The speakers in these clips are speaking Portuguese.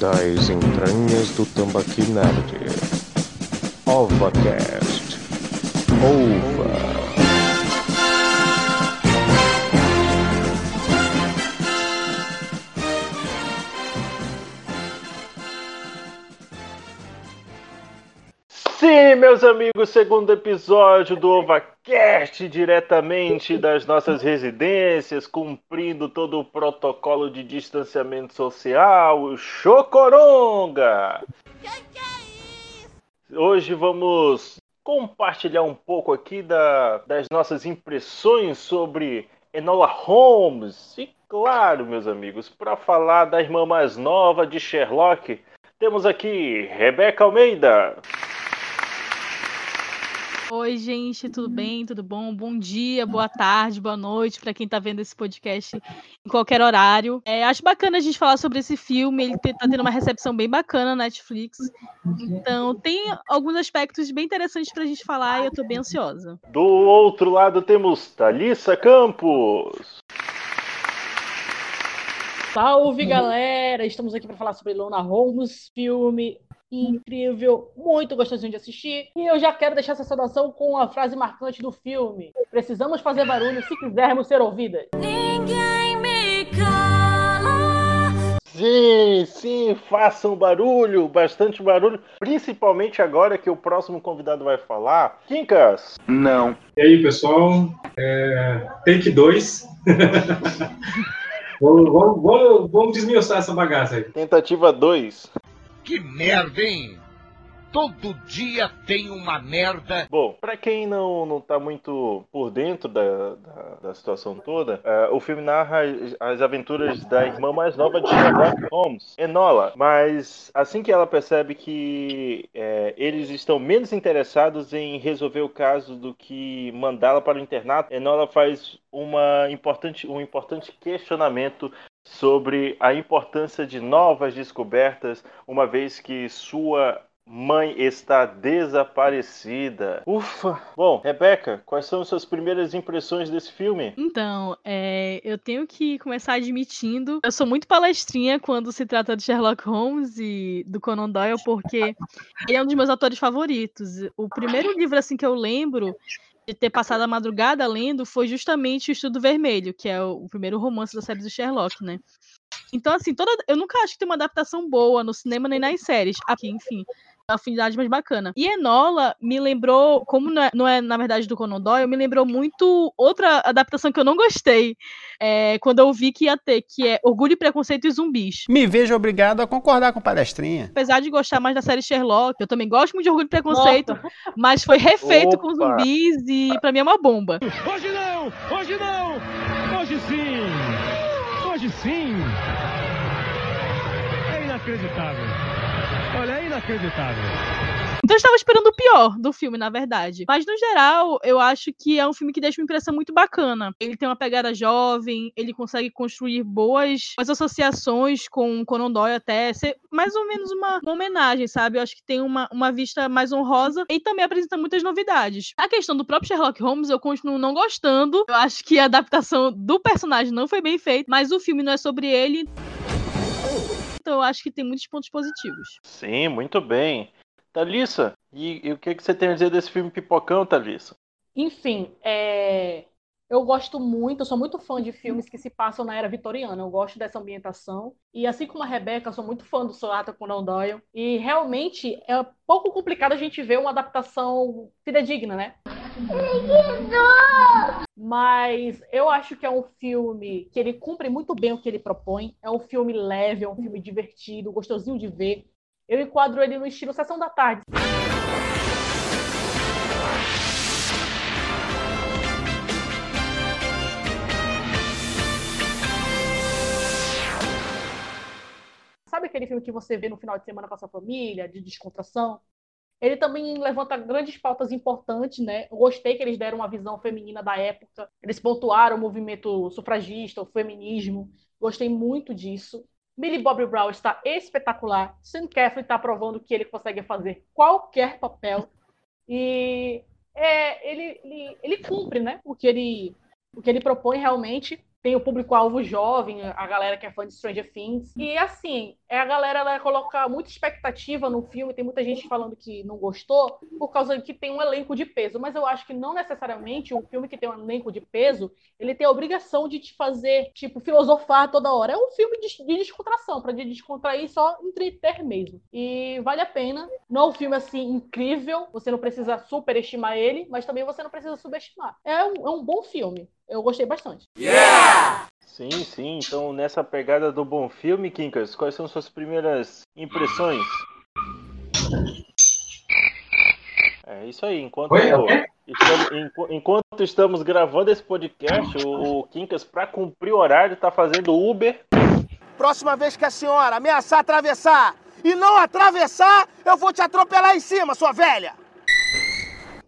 das entranhas do Tambaqui Nerd. OvaCast. Ova. Meus amigos, segundo episódio do OvaCast, diretamente das nossas residências, cumprindo todo o protocolo de distanciamento social, o Chocoronga! Hoje vamos compartilhar um pouco aqui da, das nossas impressões sobre Enola Holmes. E claro, meus amigos, para falar da irmã mais nova de Sherlock, temos aqui Rebeca Almeida. Oi, gente, tudo bem? Tudo bom? Bom dia, boa tarde, boa noite para quem está vendo esse podcast em qualquer horário. É, acho bacana a gente falar sobre esse filme, ele está tendo uma recepção bem bacana na Netflix. Então, tem alguns aspectos bem interessantes para a gente falar e eu estou bem ansiosa. Do outro lado temos Thalissa Campos. Salve, galera! Estamos aqui para falar sobre Lona Holmes, filme incrível, muito gostosinho de assistir. E eu já quero deixar essa saudação com a frase marcante do filme: Precisamos fazer barulho se quisermos ser ouvidas. Ninguém me cala. Sim, sim, façam barulho, bastante barulho, principalmente agora que o próximo convidado vai falar. Quincas! Não. E aí, pessoal? É... Take 2. vamos, vamos, vamos, vamos desmiuçar essa bagaça aí. Tentativa 2. Que merda, hein? Todo dia tem uma merda. Bom, pra quem não, não tá muito por dentro da, da, da situação toda, é, o filme narra as, as aventuras da irmã mais nova de Sherlock Holmes, Enola. Mas assim que ela percebe que é, eles estão menos interessados em resolver o caso do que mandá-la para o internato, Enola faz uma importante, um importante questionamento sobre a importância de novas descobertas, uma vez que sua mãe está desaparecida. Ufa! Bom, Rebeca, quais são as suas primeiras impressões desse filme? Então, é, eu tenho que começar admitindo, eu sou muito palestrinha quando se trata de Sherlock Holmes e do Conan Doyle, porque ele é um dos meus autores favoritos. O primeiro livro assim que eu lembro de ter passado a madrugada lendo foi justamente o Estudo Vermelho, que é o, primeiro romance da série do Sherlock, né? Então, assim, toda, eu nunca acho que tem uma adaptação boa no cinema nem nas séries. Aqui, enfim, afinidade mais bacana. E Enola me lembrou, como não é, não é, na verdade do Conan Doyle, me lembrou muito outra adaptação que eu não gostei é, quando eu vi que ia ter, que é Orgulho, Preconceito e Zumbis. Me vejo obrigado a concordar com palestrinha. Apesar de gostar mais da série Sherlock, eu também gosto muito de Orgulho e Preconceito, mas foi refeito com Opa. zumbis e pra mim é uma bomba. Hoje não! Hoje não! Hoje sim! Hoje sim! É inacreditável! Inacreditável! Então eu estava esperando o pior do filme, na verdade. Mas, no geral, eu acho que é um filme que deixa uma impressão muito bacana. Ele tem uma pegada jovem, ele consegue construir boas, boas associações com Conan Doyle até ser mais ou menos uma, uma homenagem, sabe? Eu acho que tem uma, uma vista mais honrosa e também apresenta muitas novidades. A questão do próprio Sherlock Holmes, eu continuo não gostando. Eu acho que a adaptação do personagem não foi bem feita, mas o filme não é sobre ele. Então eu acho que tem muitos pontos positivos. Sim, muito bem. Thalissa, e, e o que, que você tem a dizer desse filme Pipocão, Thalissa? Enfim, é, eu gosto muito, eu sou muito fã de filmes que se passam na era vitoriana. Eu gosto dessa ambientação. E assim como a Rebeca, eu sou muito fã do Sonata Conan Doyle. E realmente é pouco complicado a gente ver uma adaptação fidedigna, né? Mas eu acho que é um filme que ele cumpre muito bem o que ele propõe. É um filme leve, é um filme divertido, gostosinho de ver. Eu enquadro ele no estilo Sessão da Tarde. Sabe aquele filme que você vê no final de semana com a sua família, de descontração? Ele também levanta grandes pautas importantes, né? Eu gostei que eles deram uma visão feminina da época. Eles pontuaram o movimento sufragista, o feminismo. Gostei muito disso. Millie Bobby Brown está espetacular. Sam Caffrey está provando que ele consegue fazer qualquer papel. E é, ele, ele, ele cumpre né? o, que ele, o que ele propõe realmente. tem o público-alvo jovem, a galera que é fã de Stranger Things. E assim, é a galera ela coloca muita expectativa no filme, tem muita gente falando que não gostou por causa que tem um elenco de peso, mas eu acho que não necessariamente um filme que tem um elenco de peso, ele tem a obrigação de te fazer, tipo, filosofar toda hora. É um filme de, de descontração, para de descontrair só entreter mesmo. E vale a pena. Não é um filme assim incrível, você não precisa superestimar ele, mas também você não precisa subestimar. É um, é um bom filme. Eu gostei bastante. Sim, sim. Então, nessa pegada do bom filme, Kinkas, quais são suas primeiras impressões? É isso aí. Enquanto, Oi, é o quê? estamos, enqu- enquanto estamos gravando esse podcast, o, o Kinkas, para cumprir o horário, tá fazendo Uber. Próxima vez que a senhora ameaçar atravessar e não atravessar, eu vou te atropelar em cima, sua velha!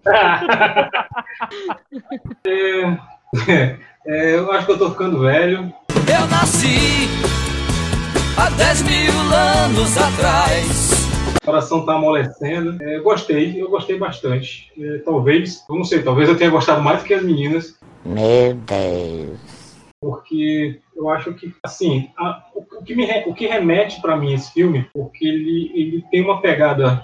É, é, eu acho que eu tô ficando velho. Eu nasci há 10 mil anos atrás. O coração tá amolecendo. É, eu gostei, eu gostei bastante. É, talvez, eu não sei, talvez eu tenha gostado mais do que as meninas. Meu Deus. porque eu acho que, assim, a- o, o que me o que remete para mim esse filme, porque ele, ele tem uma pegada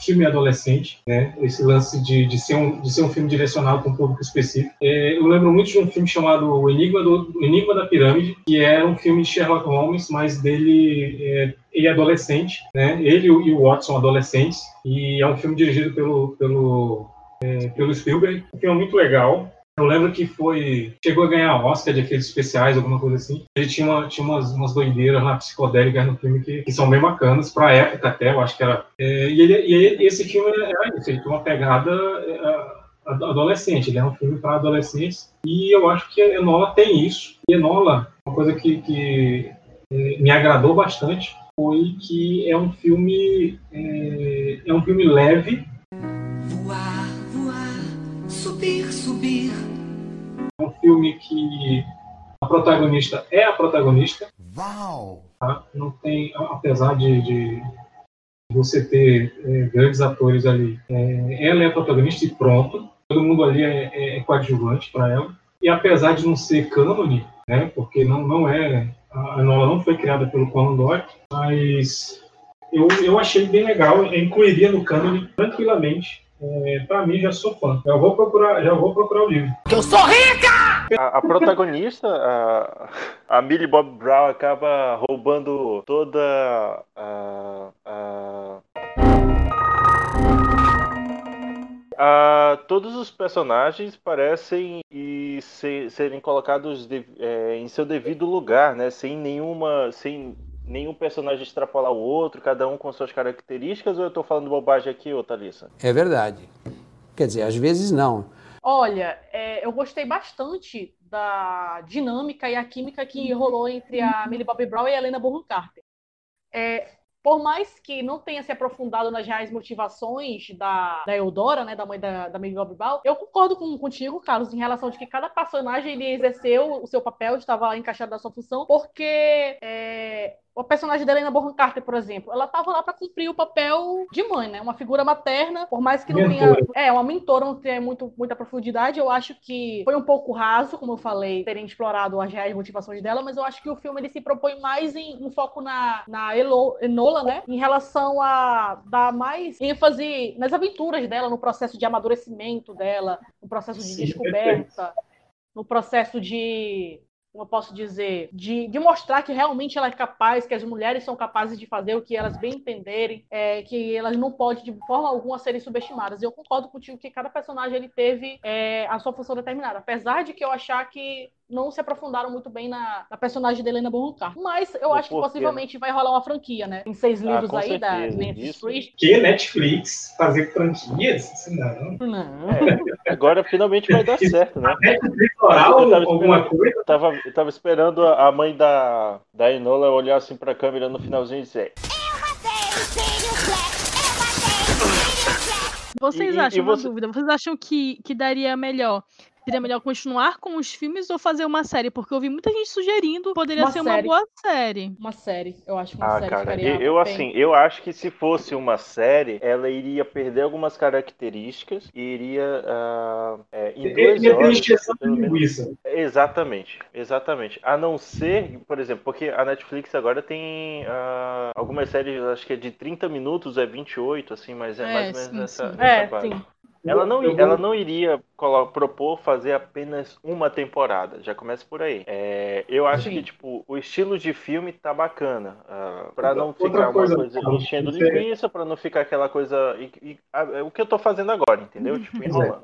filme adolescente, né? Esse lance de, de, ser um, de ser um filme direcionado para um público específico. É, eu lembro muito de um filme chamado O Enigma, do, O Enigma da Pirâmide, que era um filme de Sherlock Holmes, mas dele é, ele é adolescente, né? Ele e o e o Watson adolescentes, e é um filme dirigido pelo, pelo, é, pelo Spielberg. Um filme muito legal. Eu lembro que foi. Chegou a ganhar Oscar de efeitos especiais, alguma coisa assim. Ele tinha, uma, tinha umas, umas doideiras lá psicodélicas no filme que, que são bem bacanas, pra época até, eu acho que era. É, e, ele- e esse filme era isso, ele tem uma pegada é, ad- adolescente, ele é um filme para adolescentes. E eu acho que Enola tem isso. E Enola, uma coisa que, que é, me agradou bastante foi que é um filme. É, é um filme leve, voar, subir, subir. É um filme que a protagonista é a protagonista. Uau! tá? Não tem, apesar de, de você ter é, grandes atores ali, é, ela é a protagonista e pronto. Todo mundo ali é, é- é coadjuvante para ela. E apesar de não ser cânone, né, porque não, não é. A Enola não foi criada pelo Conan Doyle, mas eu, eu achei bem legal. Eu incluiria no cânone tranquilamente. É, para mim, já sou fã. Já vou procurar, já vou procurar o livro. Que eu sou rica! A, a protagonista, a, a Millie Bob Brown, acaba roubando toda a. a- a- todos os personagens parecem e se- serem colocados de- é, em seu devido lugar, né? Sem nenhuma, sem nenhum personagem extrapolar o outro, cada um com suas características. Ou eu tô falando bobagem aqui, ô Thalissa? É verdade. Quer dizer, às vezes não. Olha, é, eu gostei bastante da dinâmica e a química que rolou entre a Millie Bobby Brown e a Helena Bonham Carter. É, por mais que não tenha se aprofundado nas reais motivações da, da Eudora, né, da mãe da, da Millie Bobby Brown, eu concordo com, contigo, Carlos, em relação de que cada personagem ele exerceu o seu papel, estava encaixado na sua função, porque é, o personagem da Helena Bonham Carter, por exemplo, ela estava lá para cumprir o papel de mãe, né, uma figura materna, por mais que não tenha é, uma mentora não tem muito, muita profundidade. Eu acho que foi um pouco raso, como eu falei, terem explorado as reais motivações dela, mas eu acho que o filme ele se propõe mais em um foco na, na Elo- Enola, né? Em relação a dar mais ênfase nas aventuras dela, no processo de amadurecimento dela, no processo de Sim, descoberta, no processo de. Como eu posso dizer? De, de mostrar que realmente ela é capaz, que as mulheres são capazes de fazer o que elas bem entenderem, é, que elas não podem, de forma alguma, serem subestimadas. E eu concordo contigo que cada personagem ele teve é, a sua função determinada. Apesar de que eu achar que não se aprofundaram muito bem na, na personagem da Helena Bonham Carter. Mas eu O acho que possivelmente vai rolar uma franquia, né? Tem seis Ah, livros com aí da certeza, Nancy isso. Street. Que Netflix fazer franquias? Não. Não. É, agora finalmente vai dar certo, né? Netflix oral, Eu tava alguma esperando- coisa? Eu tava, eu tava esperando a mãe da, da Enola olhar assim pra câmera no finalzinho e dizer: Vocês E- e- acham, e uma você- dúvida, vocês acham que, que daria melhor seria melhor continuar com os filmes ou fazer uma série? Porque eu vi muita gente sugerindo, poderia Uma ser série. uma boa série. Uma série. Eu acho que uma Ah, série cara, ficaria eu, eu, bem. assim, eu acho que se fosse uma série, ela iria perder algumas características e iria ah, é, em ter horas. menos-. Exatamente, exatamente. A não ser, por exemplo, porque a Netflix agora tem ah, algumas séries, acho que é de 30 minutos, é 28, assim, mas é, É, mais ou sim, menos nessa, sim. nessa É, base. sim. Ela não, vou- ela não iria propor fazer apenas uma temporada, já começa por aí. É, eu acho Sim. que, tipo, o estilo de filme tá bacana. ah, pra não outra ficar coisa, uma coisa enchendo você- linguiça, pra não ficar aquela coisa. e- e- ah, é o que eu tô fazendo agora, entendeu? Tipo, enrolando.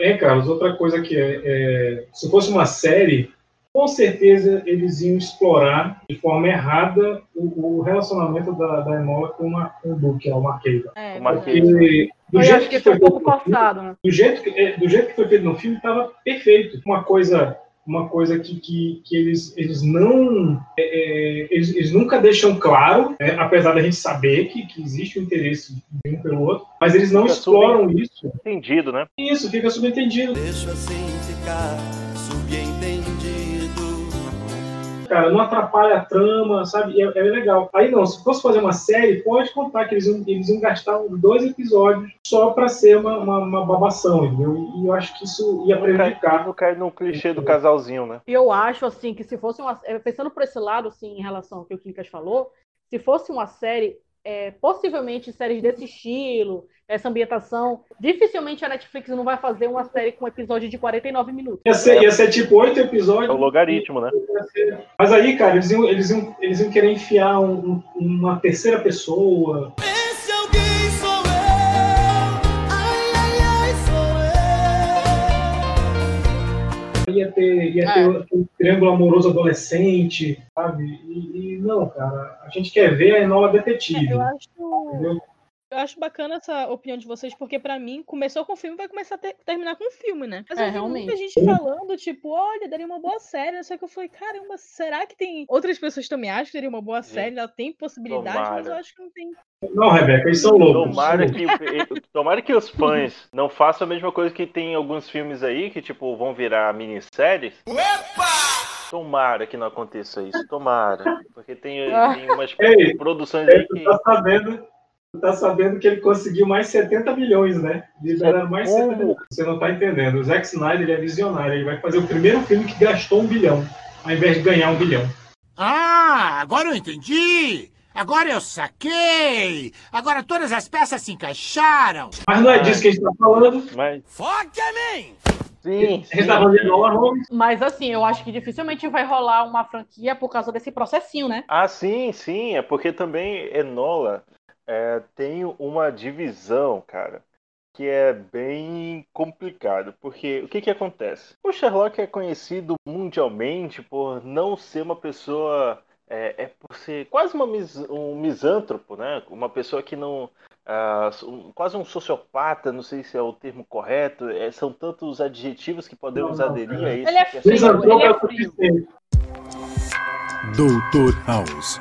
É, Carlos, outra coisa que é, é, se fosse uma série, com certeza eles iam explorar de forma errada o, o relacionamento da, da Enola com, uma, com o Duke, é o Marquês. É. Marquês. Porque do Eu jeito que foi um pouco feito no filme, forçado, né? do jeito que, do jeito que foi feito no filme, estava perfeito. Uma coisa, uma coisa que, que, que eles, eles não. é, é, eles, eles nunca deixam claro, né, apesar da gente saber que, que existe o interesse de um pelo outro, mas eles não Fica exploram isso. Entendido, né? Isso, fica subentendido. Deixa assim ficar Cara, não atrapalha a trama, sabe? É, é legal. Aí não, se fosse fazer uma série, pode contar que eles iam, eles iam gastar uns dois episódios só pra ser uma, uma, uma babação, entendeu? E eu acho que isso ia prejudicar. não cai no clichê do casalzinho, né? E eu acho, assim, que se fosse uma... é, Pensando por esse lado, assim, em relação ao que o Quincas falou, se fosse uma série, é, possivelmente séries desse estilo, essa ambientação, dificilmente a Netflix não vai fazer uma série com episódio de 49 minutos. Ia ser, ia ser tipo oito episódios. É o logaritmo, né? Mas aí, cara, eles iam, eles iam, eles iam querer enfiar um- um- uma terceira pessoa. Ia ter, ia ter um triângulo amoroso adolescente, sabe? E, e não, cara, a gente quer ver a Enola detetive. É, eu acho. entendeu? Eu acho bacana essa opinião de vocês, porque pra mim, começou com o filme vai começar a ter- terminar com o filme, né? Mas É, eu vi muita realmente. gente falando, tipo, olha, daria uma boa série. Só que eu falei, caramba, será que tem. Outras pessoas também acham que daria uma boa série? Ela tem possibilidade, mas eu Tomara. acho que não tem. Não, Rebeca, eles são loucos. Tomara que, tomara que os fãs não façam a mesma coisa que tem alguns filmes aí que, tipo, vão virar minisséries. Tomara que não aconteça isso, tomara. Porque tem, tem umas Ei, produções aí que. tá sabendo, tá sabendo que ele conseguiu mais 70 milhões, né? Liberaram mais 70 milhões. Você não tá entendendo. O Zack Snyder ele é visionário. Ele vai fazer o primeiro filme que gastou um bilhão, ao invés de ganhar um bilhão. Ah, agora eu entendi! Agora eu saquei! Agora todas as peças se encaixaram! Mas não é disso que a gente tá falando. Mas. Foque em mim! Sim, A gente tá falando de Enola Holmes. Mas assim, eu acho que dificilmente vai rolar uma franquia por causa desse processinho, né? Ah, sim, sim. É porque também Enola é, tem uma divisão, cara, que é bem complicado. Porque o que que acontece? O Sherlock é conhecido mundialmente por não ser uma pessoa. É, é por ser quase uma mis- um misântropo, né? Uma pessoa que não. um- quase um sociopata, não sei se é o termo correto. é, são tantos adjetivos que podemos Não, não, aderir cara. a isso. Ele é que frio, Misantropo ele é é frio. Doutor House.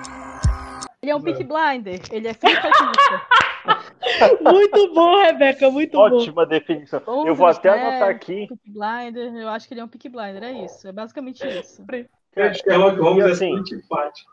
Ele é um Peak Blinder. Ele é. Muito bom, Rebeca, muito bom. Ótima definição. Vamos Eu vou até ver, anotar aqui. Peak Blinder. Eu acho que ele é um Peak Blinder. É isso. É basicamente isso. Cara, Sherlock Holmes E é assim, antipático.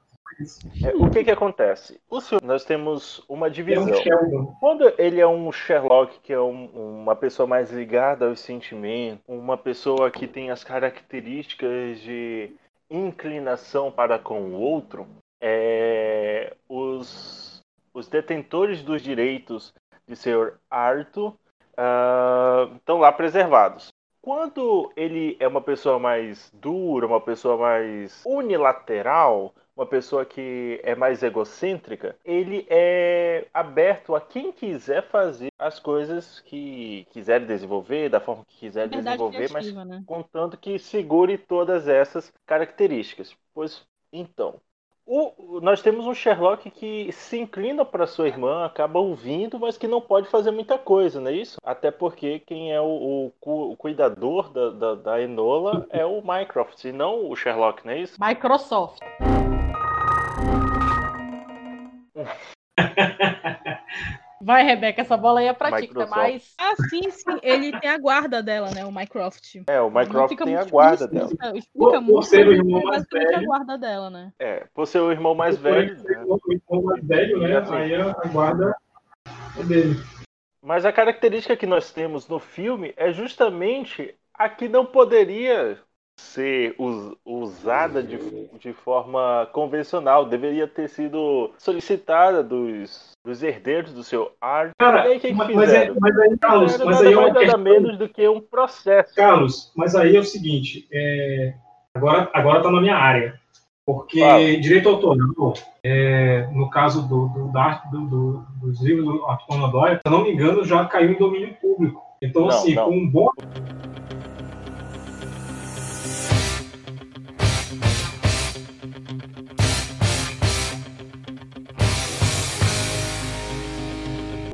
É, o que que acontece? O senhor, nós temos uma É divisão. um. Quando ele é um Sherlock, que é um- uma pessoa mais ligada aos sentimentos, uma pessoa que tem as características de inclinação para com o outro, é, os, os detentores dos direitos de Sr. Arthur ah, estão lá preservados. Quando ele é uma pessoa mais dura, uma pessoa mais unilateral, uma pessoa que é mais egocêntrica, ele é aberto a quem quiser fazer as coisas que quiser desenvolver, da forma que quiser Liberdade desenvolver, mas criativa, né? contanto que segure todas essas características. Pois então, o- nós temos um Sherlock que se inclina para sua irmã, acaba ouvindo, mas que não pode fazer muita coisa, não é isso? Até porque quem é o, o o cuidador da, da, da Enola é o Mycroft, e não o Sherlock, não é isso? Microsoft. Vai, Rebeca, essa bola aí é pra ti, Microsoft. mais. Ah, sim, sim. Ele tem a guarda dela, né? O Mycroft. É, o Mycroft fica tem a muito guarda dela. é, Por- Explica por muito, ser o mas irmão é mais basicamente a velho. guarda dela, né? É, por ser o irmão mais velho, né? O irmão mais velho, né? Aí a, a guarda é dele. Mas a característica que nós temos no filme é justamente a que não poderia ser us- usada de, de forma convencional. Deveria ter sido solicitada dos, dos herdeiros do seu arte. Cara, aí, o que mas, mas, é, mas aí, Carlos, Fizeram mas nada aí é uma questão... menos do que um processo. Carlos, mas aí é o seguinte, é, agora, agora tá na minha área. Porque Fala. direito autoral, é, no caso do, do, da arte- do- do- dos livros do Arthur Doyle, se eu não me engano, já caiu em domínio público. Então, Não, assim, não. com um bom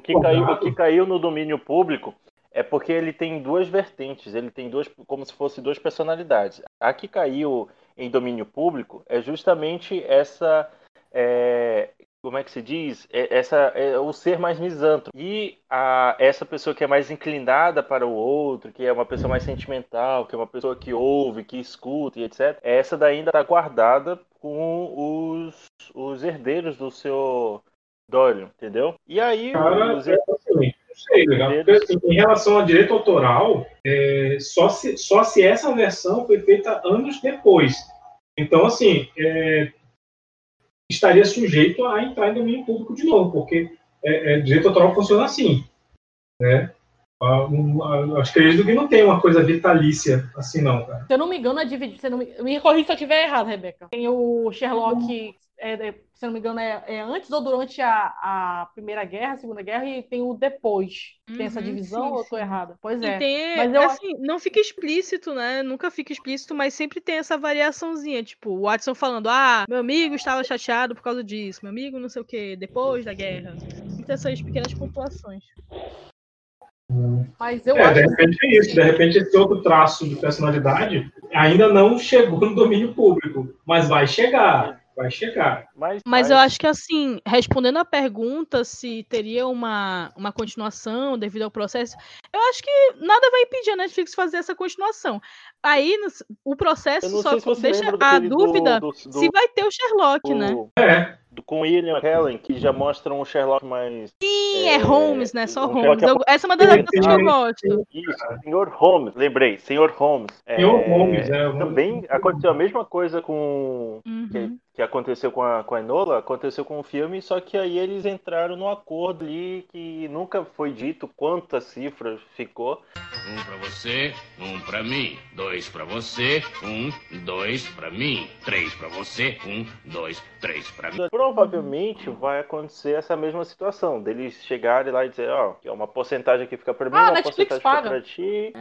que, caiu, o que caiu no domínio público é porque ele tem duas vertentes, ele tem duas, como se fosse duas personalidades. A que caiu em domínio público é justamente essa, é, como é que se diz? É, essa é o ser mais misântropo. E a, essa pessoa que é mais inclinada para o outro, que é uma pessoa mais sentimental, que é uma pessoa que ouve, que escuta e etc. Essa daí ainda está guardada com os, os herdeiros do seu Doyle, entendeu? E aí Cara, os é assim, não sei, legal. Porque, assim, em relação a direito autoral, é, só, se, só se essa versão foi feita anos depois. Então, assim, é, estaria sujeito a entrar em domínio público de novo, porque é, é, direito autoral funciona assim. Né? Ah, um, ah, acho que acredito que não tem uma coisa vitalícia assim, não, cara. Se eu não me engano, é dividido. Se eu não me... me corrija se eu estiver errado, Rebeca. Tem o Sherlock, é, é, se eu não me engano, é, é antes ou durante a, a Primeira Guerra, a Segunda Guerra, e tem o depois. Tem essa Uhum, divisão sim, ou eu tô errada? Pois é. tem, Mas eu assim, não fica explícito, né? Nunca fica explícito, mas sempre tem essa variaçãozinha. Tipo, o Watson falando, ah, meu amigo estava chateado por causa disso, meu amigo não sei o que, depois da guerra. Sempre tem essas pequenas pontuações. Mas eu É, de acho repente é isso. De repente esse outro traço de personalidade ainda não chegou no domínio público, mas vai chegar, vai chegar. Mas, Mas eu acho que, assim, respondendo a pergunta se teria uma, uma continuação devido ao processo, eu acho que nada vai impedir a Netflix fazer essa continuação. Aí, no- o processo só se deixa a daquele do- dúvida do- se vai ter o Sherlock, né? É. com William Helen, que já mostra um Sherlock mais. Sim, é, Holmes, né? Só um Holmes. Eu- essa é uma das adaptações que eu gosto. Isso, Senhor Holmes, lembrei, Senhor Holmes. É, Senhor Holmes, é, o- Também aconteceu a mesma coisa com. Uhum. Que, que aconteceu com a, com a Enola, aconteceu com o filme, só que aí eles entraram num acordo ali que nunca foi dito quantas cifras ficou. Um pra você, um pra mim. Dois pra você, um, dois pra mim. Três pra você, um, dois, três pra mim. Provavelmente vai acontecer essa mesma situação, deles chegarem lá e dizer, ó, que é uma porcentagem que fica pra mim, Ah, uma Netflix porcentagem fica paga. pra ti.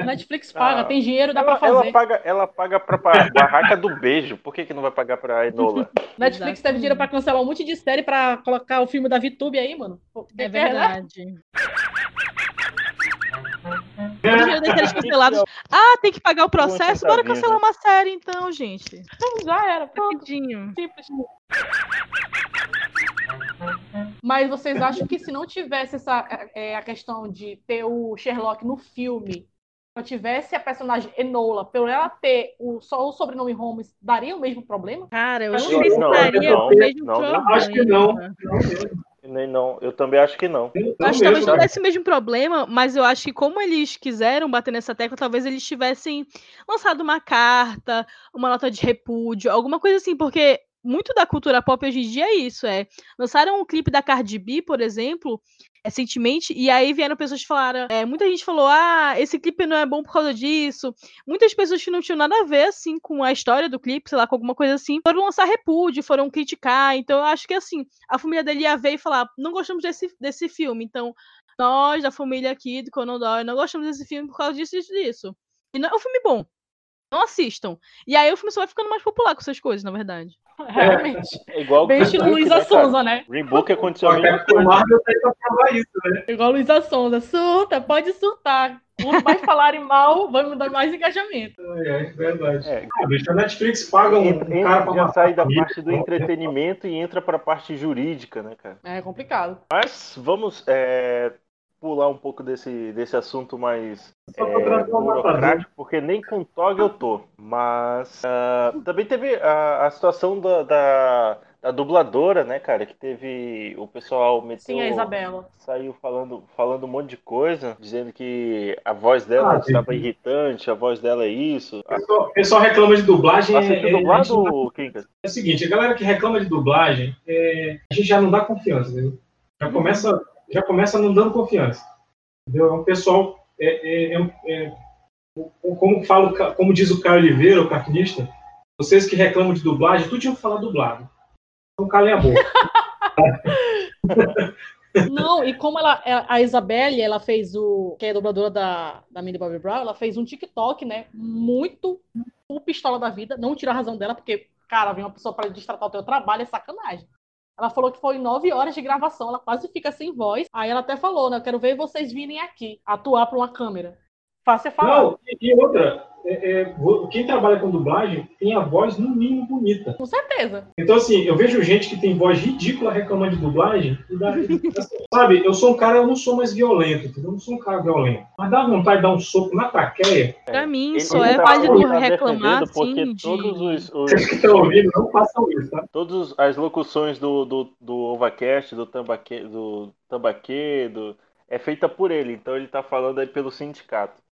A Netflix paga, Ah, tem dinheiro, dá ela, pra fazer. ela paga, ela paga pra, pra barraca do beijo. Por que, que não vai pagar pra Enola? Netflix teve dinheiro pra cancelar um monte de série pra colocar o filme da VTube aí, mano. É quer- verdade. O dinheiro das séries canceladas. Ah, tem que pagar o processo? Bora cancelar uma série, então, gente. Então já era. pronto. Rapidinho. Simples. Mas vocês acham que se não tivesse essa é, a questão de ter o Sherlock no filme, não tivesse a personagem Enola, por ela ter o, só o sobrenome Holmes, daria o mesmo problema? Cara, eu não Acho que se não, daria não, o mesmo não, não. problema. Acho que não. Nem não, eu também acho que não. Eu acho que talvez não desse o mesmo problema, mas eu acho que como eles quiseram bater nessa tecla, talvez eles tivessem lançado uma carta, uma nota de repúdio, alguma coisa assim, porque muito da cultura pop hoje em dia é isso, é. Lançaram um clipe da Cardi B, por exemplo, recentemente, e aí vieram pessoas que falaram, é, muita gente falou, ah, esse clipe não é bom por causa disso. Muitas pessoas que não tinham nada a ver, assim, com a história do clipe, sei lá, com alguma coisa assim, foram lançar repúdio, foram criticar, então eu acho que, assim, a família dele ia ver e falar, não gostamos desse, desse filme, então nós, da família aqui do Conan Doyle, não gostamos desse filme por causa disso e disso. E não é um filme bom. Não assistam. E aí o filme só vai ficando mais popular com essas coisas, na verdade. Realmente. É igual Bem Green estilo Luísa né? Sonza, né? Green Book aconteceu a mesma coisa. Marvel provar isso, né? Igual Luísa Sonza. Surta, pode surtar. Quanto mais falarem mal, vai me dar mais engajamento. É, é verdade. É. Ah, bicho, a Netflix paga um, Entra, um cara pra entra, já matar sai da parte do então, entretenimento e entra pra parte jurídica, né, cara? É complicado. Mas vamos é, pular um pouco desse, desse assunto mais é, burocrático, porque nem com TOG eu tô. Mas ah, também teve a, a situação da, da, da dubladora, né, cara? Que teve o pessoal meteu, Sim, a Isabela. saiu falando, falando um monte de coisa, dizendo que a voz dela Ah, estava sim. irritante, a voz dela é isso. O pessoal- reclama de dublagem. é- Assistiu é- dublado, Kinkas? É o seguinte, a galera que reclama de dublagem, é, a gente já não dá confiança, entendeu? Já começa, já começa não dando confiança. Entendeu? É um pessoal, é, é- é é- como, fala, o Ca- como diz o Caio Oliveira, o cartunista, vocês que reclamam de dublagem, tudo tinha que falar dublado. Então calem a boca. Não, e como ela, a Isabelle, ela fez o. que é dubladora da, da Millie Bobby Brown, ela fez um TikTok, né? Muito o pistola da vida. Não tira a razão dela, porque, cara, vem uma pessoa para destratar o teu trabalho, é sacanagem. Ela falou que foi nove horas de gravação, ela quase fica sem voz. Aí ela até falou, né? Eu quero ver vocês virem aqui, atuar para uma câmera. Fácil é falar. Não, e, outra, é- é, quem trabalha com dublagem tem a voz no mínimo bonita. Com certeza. Então, assim, eu vejo gente que tem voz ridícula reclamando de dublagem. E dá, assim, sabe, eu sou um cara, eu não sou mais violento, entendeu? Eu não sou um cara violento. Mas dá vontade de dar um soco na traqueia. Pra mim, só é tá- válido tá reclamar, porque assim, de... todos os, os- Vocês que estão ouvindo, não façam isso, tá? todas as locuções do, do, do OvaCast, do Tambaque, do Tambaque, do, é feita por ele, então ele tá falando aí pelo sindicato.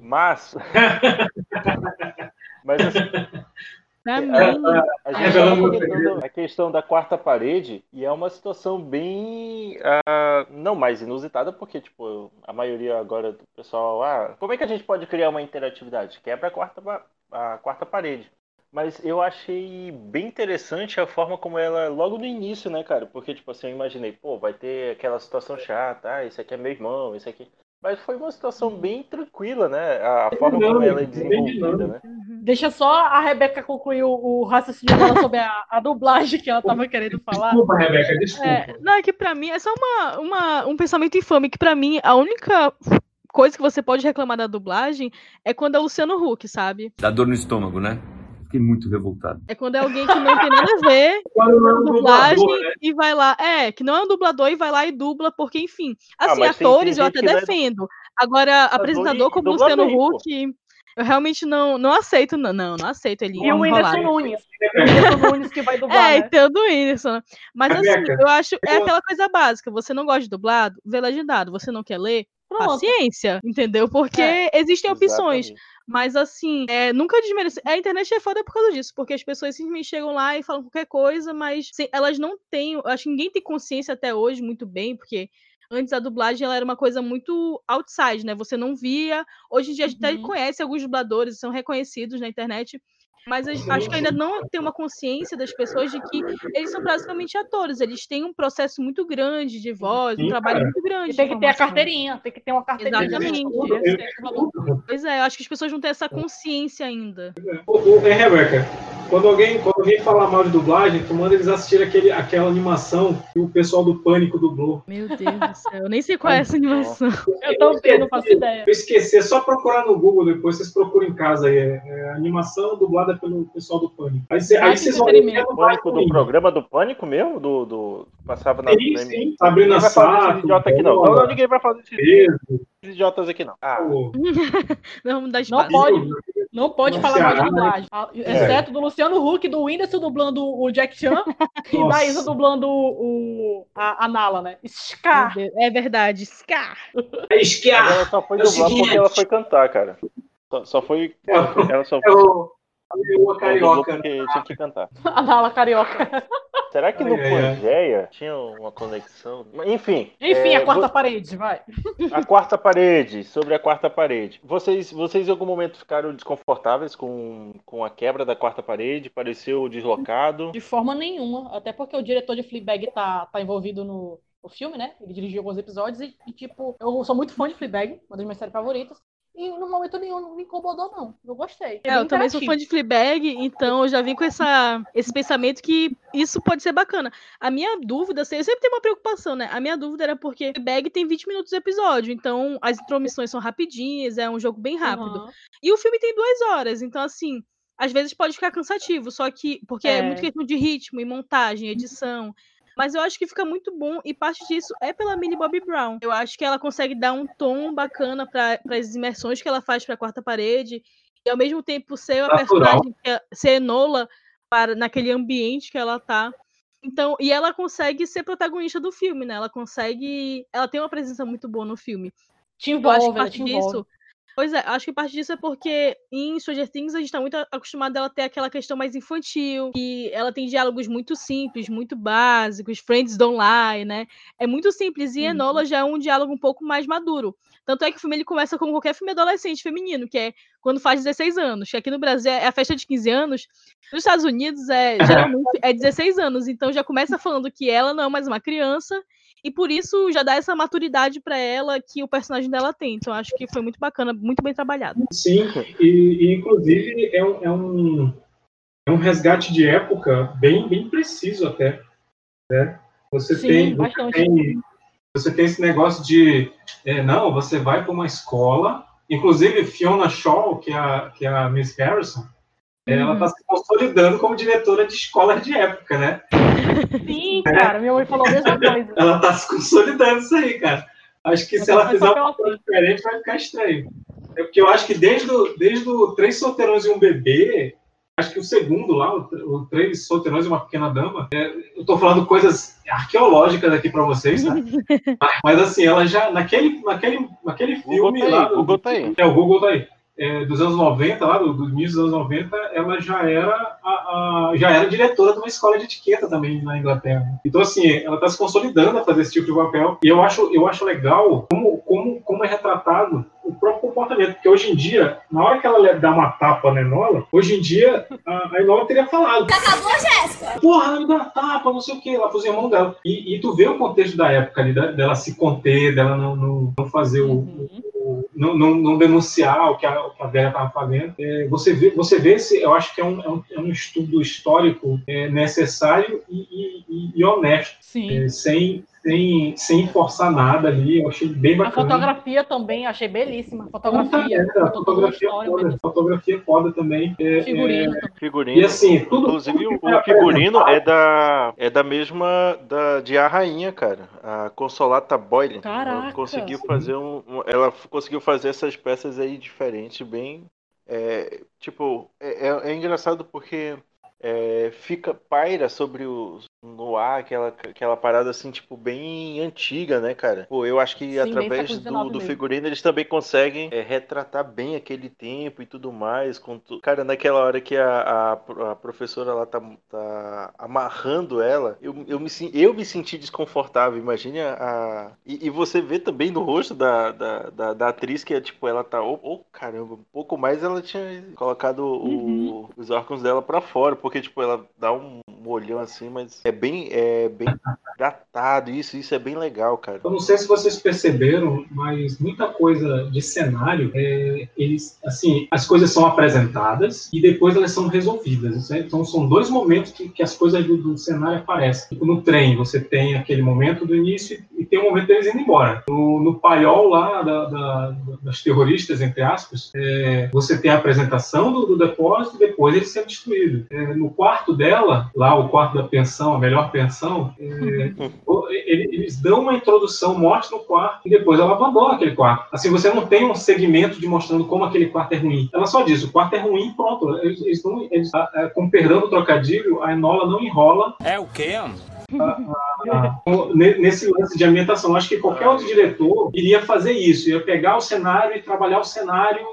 Mas. mas assim, Pra mim, a gente Revelando tá meu comentando a questão da quarta parede e é uma situação bem ah, não mais inusitada porque tipo a maioria agora do pessoal ah como é que a gente pode criar uma interatividade? Quebra a quarta a quarta parede. Mas eu achei bem interessante a forma como ela logo no início né cara? Porque tipo assim eu imaginei pô vai ter aquela situação chata ah esse aqui é meu irmão esse aqui mas foi uma situação bem tranquila né a, forma como ela é desenvolvida né Deixa só a Rebeca concluir o, o raciocínio dela sobre a, a dublagem que ela tava querendo falar. Desculpa, Rebeca, desculpa. É, não, é que pra mim é só uma, uma, um pensamento infame, que pra mim a única coisa que você pode reclamar da dublagem é quando é o Luciano Huck, sabe? Dá dor no estômago, né? Fiquei muito revoltado. É quando é alguém que não tem nada a ver Quando não é um dublagem dublador, né? e vai lá. É, que não é um dublador e vai lá e dubla, porque, enfim. Ah, Assim, tem- atores eu até é defendo. Agora, apresentador como dubla Luciano bem, pô. Huck, eu realmente não, não aceito, não, não, não aceito ele. E o Whindersson enrolar. Nunes. O Whindersson Nunes que vai dublar, É, né? e tem o do Whindersson. Mas assim, eu acho, é aquela coisa básica. Você não gosta de dublado, vê legendado. Você não quer ler, Pronto. paciência, entendeu? Porque É, existem opções. Exatamente. Mas assim, é, nunca desmerece. A internet é foda por causa disso, porque as pessoas simplesmente chegam lá e falam qualquer coisa, mas assim, elas não têm. Acho que ninguém tem consciência até hoje muito bem, porque antes a dublagem ela era uma coisa muito outside, né? Você não via. Hoje em dia a gente até Uhum. conhece alguns dubladores, são reconhecidos na internet. Mas eu acho que ainda não tem uma consciência das pessoas de que eles são basicamente atores. Eles têm um processo muito grande de voz, um Sim, trabalho cara. muito grande. E tem que ter a carteirinha, tem que ter uma carteirinha. Exatamente. Pois é, eu acho que as pessoas não têm essa consciência ainda. É, Rebeca, quando alguém, quando alguém fala mal de dublagem, tu manda eles assistirem aquele, aquela animação que o pessoal do Pânico dublou. Meu Deus do céu, eu nem sei qual é essa animação. Eu também não faço ideia. Eu esqueci, é só procurar no Google depois, vocês procuram em casa aí. É, é animação dublada pelo pessoal do Pânico. Aí, cê- aí vocês vão ver é Pânico do programa do Pânico mesmo? Do, do... Passava na. Sim, na- sim. Ninguém Sabrina vai falar Sato, idiotas aqui não. Não, não, ninguém vai falar desses Pedro, idiotas aqui não. Ah, Não vamos dar Não espaço. pode, não pode No falar Ceará, né? dublagem. Ah, Exceto do Luciano Huck, do Whindersson dublando o Jack Chan e da. Isa dublando o, a, a Nala, né? Scar. É verdade, Scar. É esquiar! ela só foi É dublar porque ela foi cantar, cara. Só, só foi. É o- Ela só É o, a leoa ela dublou carioca. porque tinha que cantar. A Nala carioca. Será que no Ai, ai, ai. Pangeia tinha uma conexão? Enfim. Enfim, é, a quarta vo- parede, vai. A quarta parede, sobre a quarta parede. Vocês, vocês em algum momento ficaram desconfortáveis com, com a quebra da quarta parede? Pareceu deslocado? De forma nenhuma. Até porque o diretor de Fleabag tá, tá envolvido no, no filme, né? Ele dirigiu alguns episódios e, e, tipo, eu sou muito fã de Fleabag, uma das minhas séries favoritas. E no momento nenhum não me incomodou, não. Eu gostei. É, eu também sou fã de Fleabag, então eu já vim com essa, esse pensamento que isso pode ser bacana. A minha dúvida, assim, eu sempre tenho uma preocupação, né? A minha dúvida era porque Fleabag tem 20 minutos de episódio, então as intromissões são rapidinhas, é um jogo bem rápido. Uhum. E o filme tem duas horas, então assim, às vezes pode ficar cansativo, só que porque é, É. muito questão de ritmo e montagem, edição. Mas eu acho que fica muito bom e parte disso é pela Millie Bobby Brown. Eu acho que ela consegue dar um tom bacana para as imersões que ela faz para a quarta parede e ao mesmo tempo ser a personagem que é, ser Enola para naquele ambiente que ela tá. Então, e ela consegue ser protagonista do filme, né? Ela consegue, ela tem uma presença muito boa no filme. Te Eu acho envolve, que parte te disso. envolve. Pois é, acho que parte disso é porque em Stranger Things a gente tá muito acostumado a ela ter aquela questão mais infantil, e ela tem diálogos muito simples, muito básicos, friends don't lie, né? É muito simples, e Enola já é um diálogo um pouco mais maduro. Tanto é que o filme ele começa como qualquer filme adolescente feminino, que é quando faz 16 anos, que aqui no Brasil é a festa de 15 anos, nos Estados Unidos é geralmente é 16 anos, então já começa falando que ela não é mais uma criança e por isso já dá essa maturidade pra ela que o personagem dela tem. Então acho que foi muito bacana, muito bem trabalhado. Sim, e, e, inclusive é um, é, um, é um resgate de época bem, bem preciso até. Né? Você, Sim, tem, você, tem, você tem esse negócio de, é, não, você vai para uma escola, inclusive Fiona Shaw, que é a, que é a Miss Harrison, ela está se consolidando como diretora de escola de época, né? Sim, cara, minha mãe falou a mesma coisa. Ela tá se consolidando isso aí, cara. Acho que se ela fizer uma coisa diferente, vai ficar estranho. É porque eu acho que desde o, desde o Três Solteirões e um Bebê, acho que o segundo lá, o, o Três Solteirões e uma Pequena Dama, é, eu tô falando coisas arqueológicas aqui pra vocês, tá? Mas assim, ela já, naquele, naquele, naquele filme tá aí, lá... Google tá aí. É, o Google tá aí. É, dos anos 90, lá, do, do início dos anos 90, ela já era, a, a- já era diretora de uma escola de etiqueta também na Inglaterra. Então, assim, ela está se consolidando a fazer esse tipo de papel. E eu acho, eu acho legal como, como, como é retratado o próprio comportamento. Porque hoje em dia, na hora que ela dá uma tapa na Enola, hoje em dia, a, a Enola teria falado. Acabou, Jéssica! Porra, ela me dá uma tapa, não sei o que, lá pros irmãos dela. E, e tu vê o contexto da época ali, dela se conter, dela não, não, não fazer o, o- não, não, não denunciar o que a, o que a velha estava fazendo. É, você vê, você vê esse, eu acho que é um, é um, é um estudo histórico é, necessário e, e- e- e honesto, É, sem, sem, sem forçar nada ali. Eu achei bem A bacana. fotografia também, achei belíssima. Fotografia, É, a fotografia história, foda, fotografia foda também. É, Figurino é, Figurino. E assim, tudo- inclusive tudo o foi figurino é da é da mesma da de a rainha, cara. A Consolata Boyle. Caraca. Ela conseguiu fazer um, um- ela conseguiu fazer essas peças aí diferentes, bem é, tipo é, é- é engraçado porque é, fica paira sobre o no ar aquela aquela parada assim tipo bem antiga, né, cara? Pô, eu acho que Sim, através do, do figurino eles também conseguem é, retratar bem aquele tempo e tudo mais. Tu... Cara, naquela hora que a, a, a professora lá tá, tá amarrando ela, eu, eu, me, eu me senti desconfortável. Imagine a. E, e você vê também no rosto da, da, da, da atriz que é tipo, ela tá. Ô, ô, caramba, um pouco mais ela tinha colocado o- os órgãos dela pra fora, porque tipo, ela dá um olhão assim, mas é bem, é bem datado. Isso, isso é bem legal, cara. Eu não sei se vocês perceberam, mas muita coisa de cenário, é, eles, assim, as coisas são apresentadas e depois elas são resolvidas. né? Então são dois momentos que, que as coisas do, do cenário aparecem. Tipo, no trem, você tem aquele momento do início e tem o momento deles indo embora. No, no paiol lá da- da- das terroristas, entre aspas, é, você tem a apresentação do, do depósito e depois ele sendo destruído. É, no quarto dela, lá o quarto da pensão, a melhor pensão, é, ele- eles dão uma introdução, mostram o quarto e depois ela abandona aquele quarto. Assim, você não tem um segmento de mostrando como aquele quarto é ruim. Ela só diz, o quarto é ruim, pronto. Eles, eles não, eles, ah, ah, com perdão do trocadilho, a Enola não enrola É o quê? ah, ne- nesse lance de ambientação. Acho que qualquer outro diretor iria fazer isso, ia pegar o cenário e trabalhar o cenário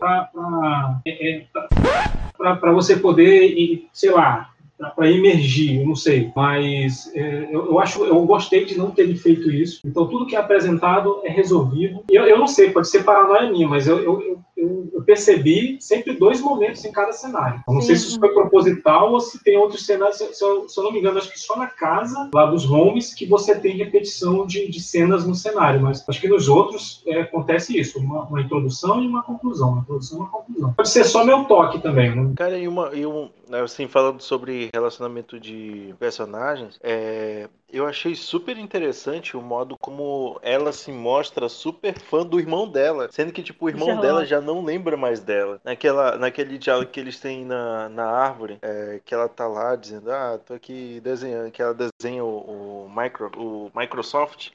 para você poder, sei lá, para emergir, eu não sei. Mas é, eu, eu acho, eu gostei de não terem feito isso. Então tudo que é apresentado é resolvido. Eu, eu não sei, pode ser paranoia minha, mas eu, eu, eu, eu- percebi sempre dois momentos em cada cenário. Eu não sei Sim. se isso foi proposital ou se tem outros cenários. Se, se eu, se eu não me engano, acho que só na casa lá dos homes que você tem repetição de, de cenas no cenário. Mas acho que nos outros é, acontece isso: uma, uma introdução e uma conclusão. Uma introdução e uma conclusão. Pode ser só meu toque também. né? Cara, e, uma, e um, assim, falando sobre relacionamento de personagens, é, eu achei super interessante o modo como ela se mostra super fã do irmão dela. Sendo que, tipo, o irmão Sherlock. dela já não lembra mais dela. Naquela, naquele diálogo que eles têm na, na árvore, é, que ela tá lá dizendo, ah, tô aqui desenhando, que ela desenha o, o, micro, o Microsoft.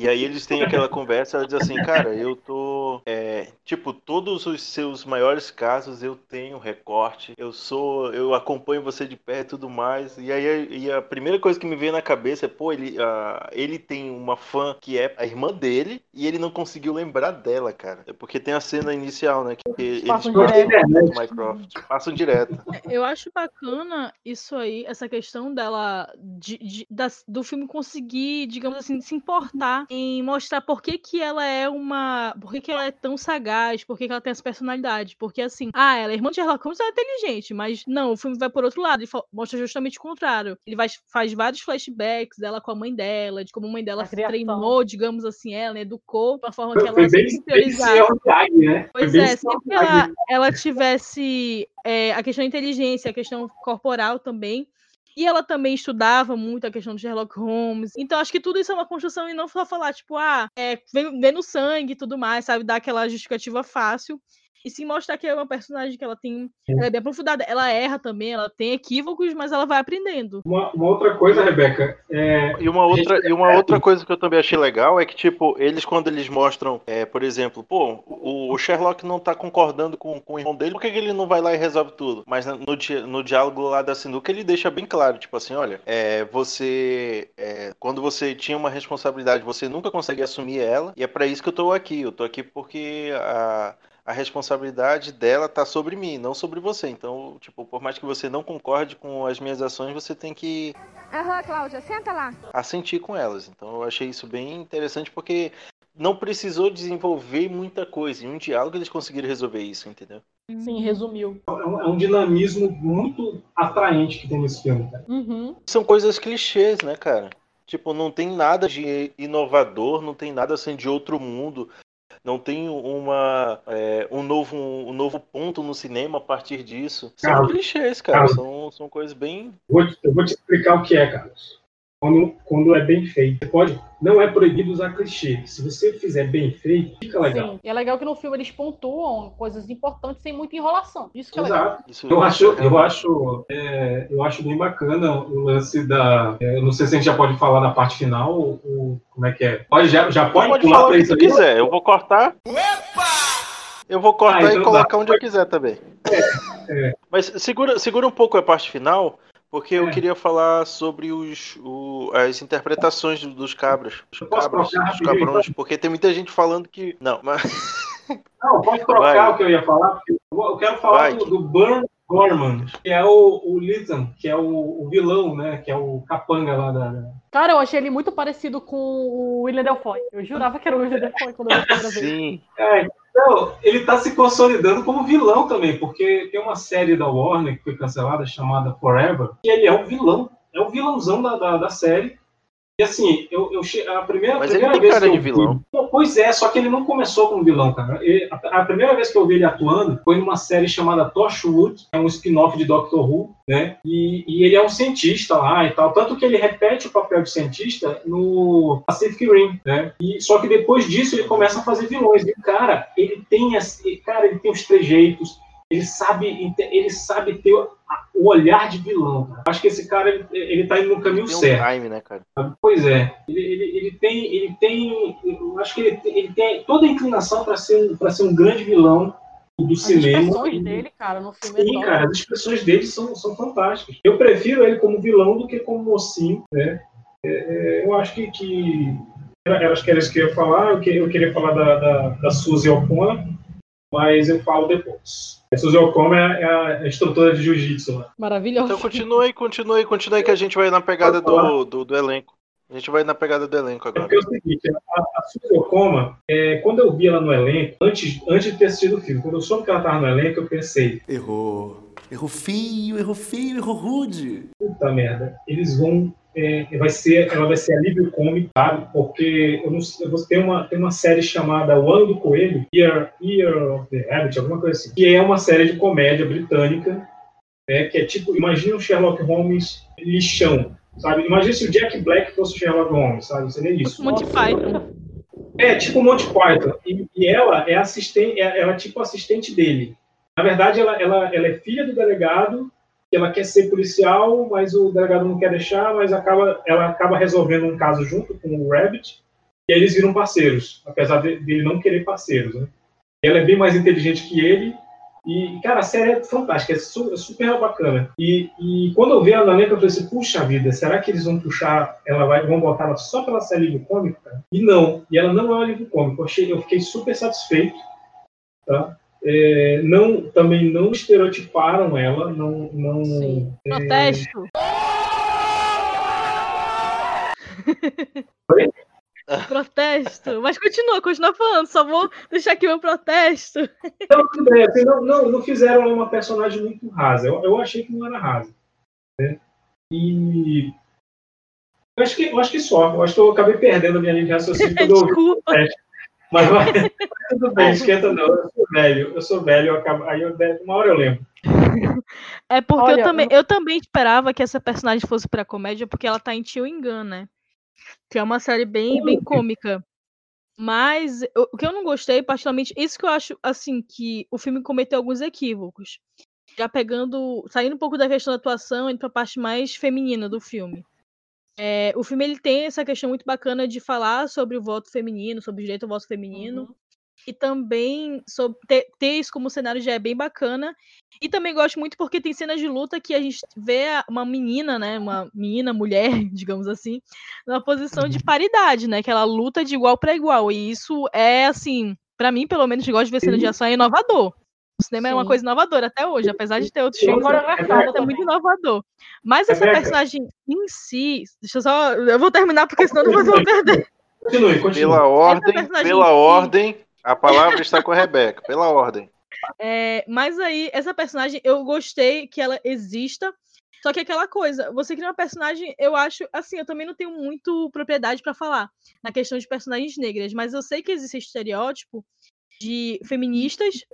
E aí eles têm aquela conversa, ela diz assim, cara, eu tô. é, tipo, todos os seus maiores casos eu tenho recorte, eu sou. eu acompanho você de perto e tudo mais. E aí e a primeira coisa que me veio na cabeça é, pô, ele, ah, ele tem uma fã que é a irmã dele e ele não conseguiu lembrar dela, cara. É porque tem a cena inicial, né? Que eles Passam direto. Minecraft. Passam direto. Eu acho bacana isso aí, essa questão dela, de, de- das- do filme conseguir, digamos assim, se importar em mostrar por que, que ela é uma. Por que, que ela é tão sagaz, por que, que ela tem essa personalidade. Porque assim, ah, ela é irmã de Sherlock Holmes, ela é inteligente, mas não, o filme vai por outro lado, ele fa- mostra justamente o contrário. Ele vai, faz vários flashbacks dela com a mãe dela, de como a mãe dela A treinou, digamos assim, ela, né, educou de uma forma que ela foi bem, bem priorizava. Né? Pois é, Senhor sempre que Miyagi. ela, ela tivesse é, a questão da inteligência, a questão corporal também. E ela também estudava muito a questão do Sherlock Holmes. Então, acho que tudo isso é uma construção e não só falar, tipo, ah, é, vem, vem no sangue e tudo mais, sabe? Dar aquela justificativa fácil. E sim mostrar que é uma personagem que ela tem. Ela é bem aprofundada. Ela erra também, ela tem equívocos, mas ela vai aprendendo. Uma, uma outra coisa, Rebeca, é, E uma outra, e uma outra coisa que eu também achei legal é que, tipo, eles quando eles mostram, é, por exemplo, pô, o, o Sherlock não tá concordando com, com o irmão dele, por que, que ele não vai lá e resolve tudo? Mas no, no diálogo lá da Sinuca ele deixa bem claro, tipo assim, olha, é, você, é, quando você tinha uma responsabilidade, você nunca consegue assumir ela, e é pra isso que eu tô aqui, eu tô aqui porque a... A responsabilidade dela tá sobre mim, não sobre você. Então, tipo, por mais que você não concorde com as minhas ações, você tem que Aham, Cláudia, senta lá. assentir com elas. Então eu achei isso bem interessante porque não precisou desenvolver muita coisa. Em um diálogo eles conseguiram resolver isso, entendeu? Sim, resumiu. é um, é um dinamismo muito atraente que tem nesse filme, cara. Uhum. São coisas clichês, né, cara? Tipo, não tem nada de inovador, não tem nada assim de outro mundo. Não tem uma, é, um, novo, um novo ponto no cinema a partir disso. São Carlos, clichês, cara. Carlos. São, são coisas bem. Vou te- eu vou te explicar o que é, Carlos. Quando, quando é bem feito. Você pode, não é proibido usar clichê. Se você fizer bem feito, fica legal. Sim. E é legal que no filme eles pontuam coisas importantes sem muita enrolação. Isso que é legal. Exato. Isso, Eu acho, é eu acho, é, eu acho bem bacana o lance da. é, eu não sei se a gente já pode falar na parte final. ou- ou como é que é? Pode, já, já pode, Pode pular pra que isso aí? quiser. Eu vou cortar. Eu vou cortar Ah, então e colocar tá. onde eu quiser também. É. Mas segura, segura um pouco a parte final, porque eu É. queria falar sobre os, o- as interpretações do- dos cabras. Dos posso cabras, rapidinho, cabrões, porque tem muita gente falando que. Não, mas. Não, pode trocar Vai. o que eu ia falar. porque eu Eu quero falar Vai. do, do Burn Gorman, que é o, o Lithan, que é o, o vilão, né? Que é o capanga lá da. Cara, eu achei ele muito parecido com o William Delfoy. Eu jurava que era o William Delfoy quando eu vi. Sim. É, então, ele tá se consolidando como vilão também, porque tem uma série da Warner que foi cancelada chamada Forever, e ele é o vilão, é o vilãozão da, da, da série. E assim, eu, eu che- a primeira, Mas ele primeira tem vez cara que eu de vilão. vi- Pois é, só que ele não começou como vilão, cara. Ele- a, a primeira vez que eu vi ele atuando foi numa série chamada Torchwood, que é um spin-off de Doctor Who, né? E, e ele é um cientista lá e tal. Tanto que ele repete o papel de cientista no Pacific Rim, né? E, só que depois disso ele começa a fazer vilões. E o cara, ele tem, as- cara, ele tem os trejeitos, ele sabe, ele sabe ter o- olhar de vilão. Cara. Acho que esse cara, ele, ele tá indo no caminho Tem um certo. time, né, cara? Pois é, ele, ele, ele tem, ele tem, eu acho que ele, tem- ele tem toda a inclinação para ser, para ser um grande vilão do As cinema. expressões dele, cara, no filme é Sim, top. cara, as expressões dele são, são fantásticas. Eu prefiro ele como vilão do que como mocinho, né? É, é, eu acho que, que era, acho que era isso que eu ia falar. Eu, que, eu queria falar da, da, da Suzy O'Connor, mas eu falo depois. A Suzy O'Connor é, a, é a instrutora de jiu-jitsu lá. Maravilhoso. Então continue aí, continue aí, continue aí que a gente vai na pegada do, do, do elenco. A gente vai na pegada do elenco agora. Porque é o seguinte, a, a Suzy Okoma, é, quando eu vi ela no elenco, antes, antes de ter assistido o filme, quando eu soube que ela estava no elenco, eu pensei, Errou. Errou feio, errou feio, errou rude. puta merda, eles vão. É, vai ser, ela vai ser alívio cômico, sabe? Porque eu não, sei- você tem uma, tem uma série chamada O Ano do Coelho, Year, Year of the Rabbit, alguma coisa assim, que é uma série de comédia britânica, né, que é tipo, imagina um Sherlock Holmes lixão, sabe? Imagina se o Jack Black fosse o Sherlock Holmes, sabe? Seria isso. Monty Python. É, tipo Monty Python. E, e ela é assistente, é- ela é tipo assistente dele. Na verdade, ela, ela, ela é filha do delegado, que ela quer ser policial, mas o delegado não quer deixar, mas acaba, ela acaba resolvendo um caso junto com o Rabbit, e aí eles viram parceiros, apesar de- dele não querer parceiros, né? Ela é bem mais inteligente que ele, e, cara, a série é fantástica, é é super bacana. E, e quando eu vi ela na elenco, eu falei assim, puxa vida, será que eles vão puxar, ela vai, vão botar ela só pela ser alívio cômico? E não, e ela não é um alívio cômico. Eu, achei, eu fiquei super satisfeito, tá? É, não, também não estereotiparam ela, não... não é, Protesto. Protesto. Mas continua, continua falando. Só vou deixar aqui meu protesto. Não, assim, não, não, fizeram ela uma personagem muito rasa. Eu, eu achei que não era rasa. né? E. Eu acho, que, eu acho que só. Eu acho que eu acabei perdendo a minha linha de raciocínio quando eu Mas vai, tudo bem, esquenta não. Eu sou velho, eu sou velho, eu acabo, aí eu, uma hora eu lembro. É porque Olha, eu, também, eu também esperava que essa personagem fosse pra comédia, porque ela tá em Tio Engano, né? Que é uma série bem, bem cômica. Mas eu- o que eu não gostei, particularmente, isso que eu acho, assim, que o filme cometeu alguns equívocos. Já pegando, saindo um pouco da questão da atuação, indo pra parte mais feminina do filme. É, o filme ele tem essa questão muito bacana de falar sobre o voto feminino, sobre o direito ao voto feminino. E também sobre ter, ter isso como cenário já é bem bacana. E também gosto muito porque tem cenas de luta que a gente vê uma menina, né? Uma menina, mulher, digamos assim, numa posição de paridade, né? Que ela luta de igual para igual. E isso é, assim, pra mim, pelo menos, que gosto de ver cena de ação, é inovador. O cinema é uma Sim. coisa inovadora até hoje, apesar de ter outros filmes. É muito inovador. Mas essa Rebeca. personagem em si. Deixa eu só. Eu vou terminar, porque senão depois eu vou perder. Continue, continue. Pela ordem, pela si- ordem, a palavra está com a Rebeca. Pela ordem. É, mas aí, essa personagem, eu gostei que ela exista. Só que aquela coisa, você cria uma personagem, eu acho, assim, eu também não tenho muito propriedade pra falar na questão de personagens negras, mas eu sei que existe estereótipo de feministas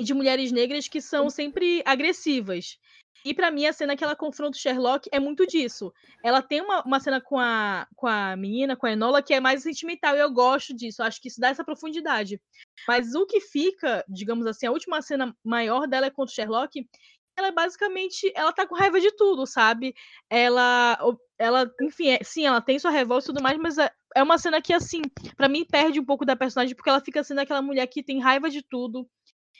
e de mulheres negras que são sempre agressivas. E pra mim, a cena que ela confronta o Sherlock é muito disso. Ela tem uma, uma cena com a, com a menina, com a Enola, que é mais sentimental, e eu gosto disso. Eu acho que isso dá essa profundidade. Mas o que fica, digamos assim, a última cena maior dela é contra o Sherlock. Ela é basicamente, ela tá com raiva de tudo, sabe? Ela, ela, enfim, é- sim, ela tem sua revolta e tudo mais, mas é, é uma cena que, assim, pra mim perde um pouco da personagem, porque ela fica sendo aquela mulher que tem raiva de tudo.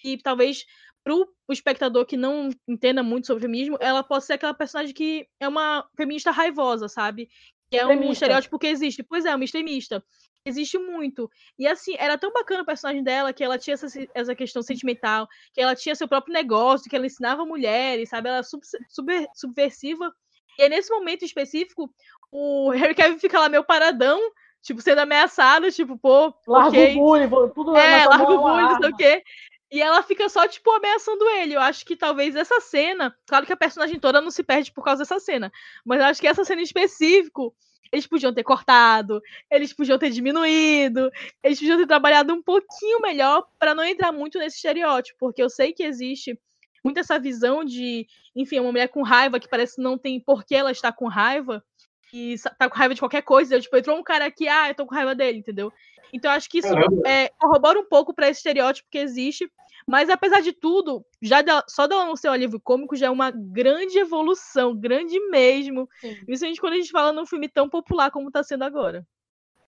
E talvez pro o espectador que não entenda muito sobre feminismo, ela possa ser aquela personagem que é uma feminista raivosa, sabe? Que é um Extremista. estereótipo que existe. Pois é, uma extremista. Existe muito. E assim, era tão bacana o personagem dela, que ela tinha essa, essa questão sentimental, que ela tinha seu próprio negócio, que ela ensinava mulheres, sabe? Ela era sub, super, subversiva. E aí, nesse momento específico, o Harry Cavill fica lá meio paradão, tipo, sendo ameaçado, tipo, pô, Larga ok. o bullying, tudo É, larga o mão, bullying, não sei o quê. E ela fica só, tipo, ameaçando ele. Eu acho que talvez essa cena. Claro que a personagem toda não se perde por causa dessa cena. Mas eu acho que essa cena em específico. Eles podiam ter cortado, eles podiam ter diminuído, eles podiam ter trabalhado um pouquinho melhor para não entrar muito nesse estereótipo, porque eu sei que existe muito essa visão de, enfim, uma mulher com raiva que parece que não tem por que ela estar com raiva e tá com raiva de qualquer coisa. Eu, tipo, entrou um cara aqui, ah, eu tô com raiva dele, entendeu? Então acho que isso é, corrobora um pouco para esse estereótipo que existe. Mas apesar de tudo, já só dela não ser um alívio cômico já é uma grande evolução, grande mesmo. Principalmente quando a gente fala num filme tão popular como tá sendo agora.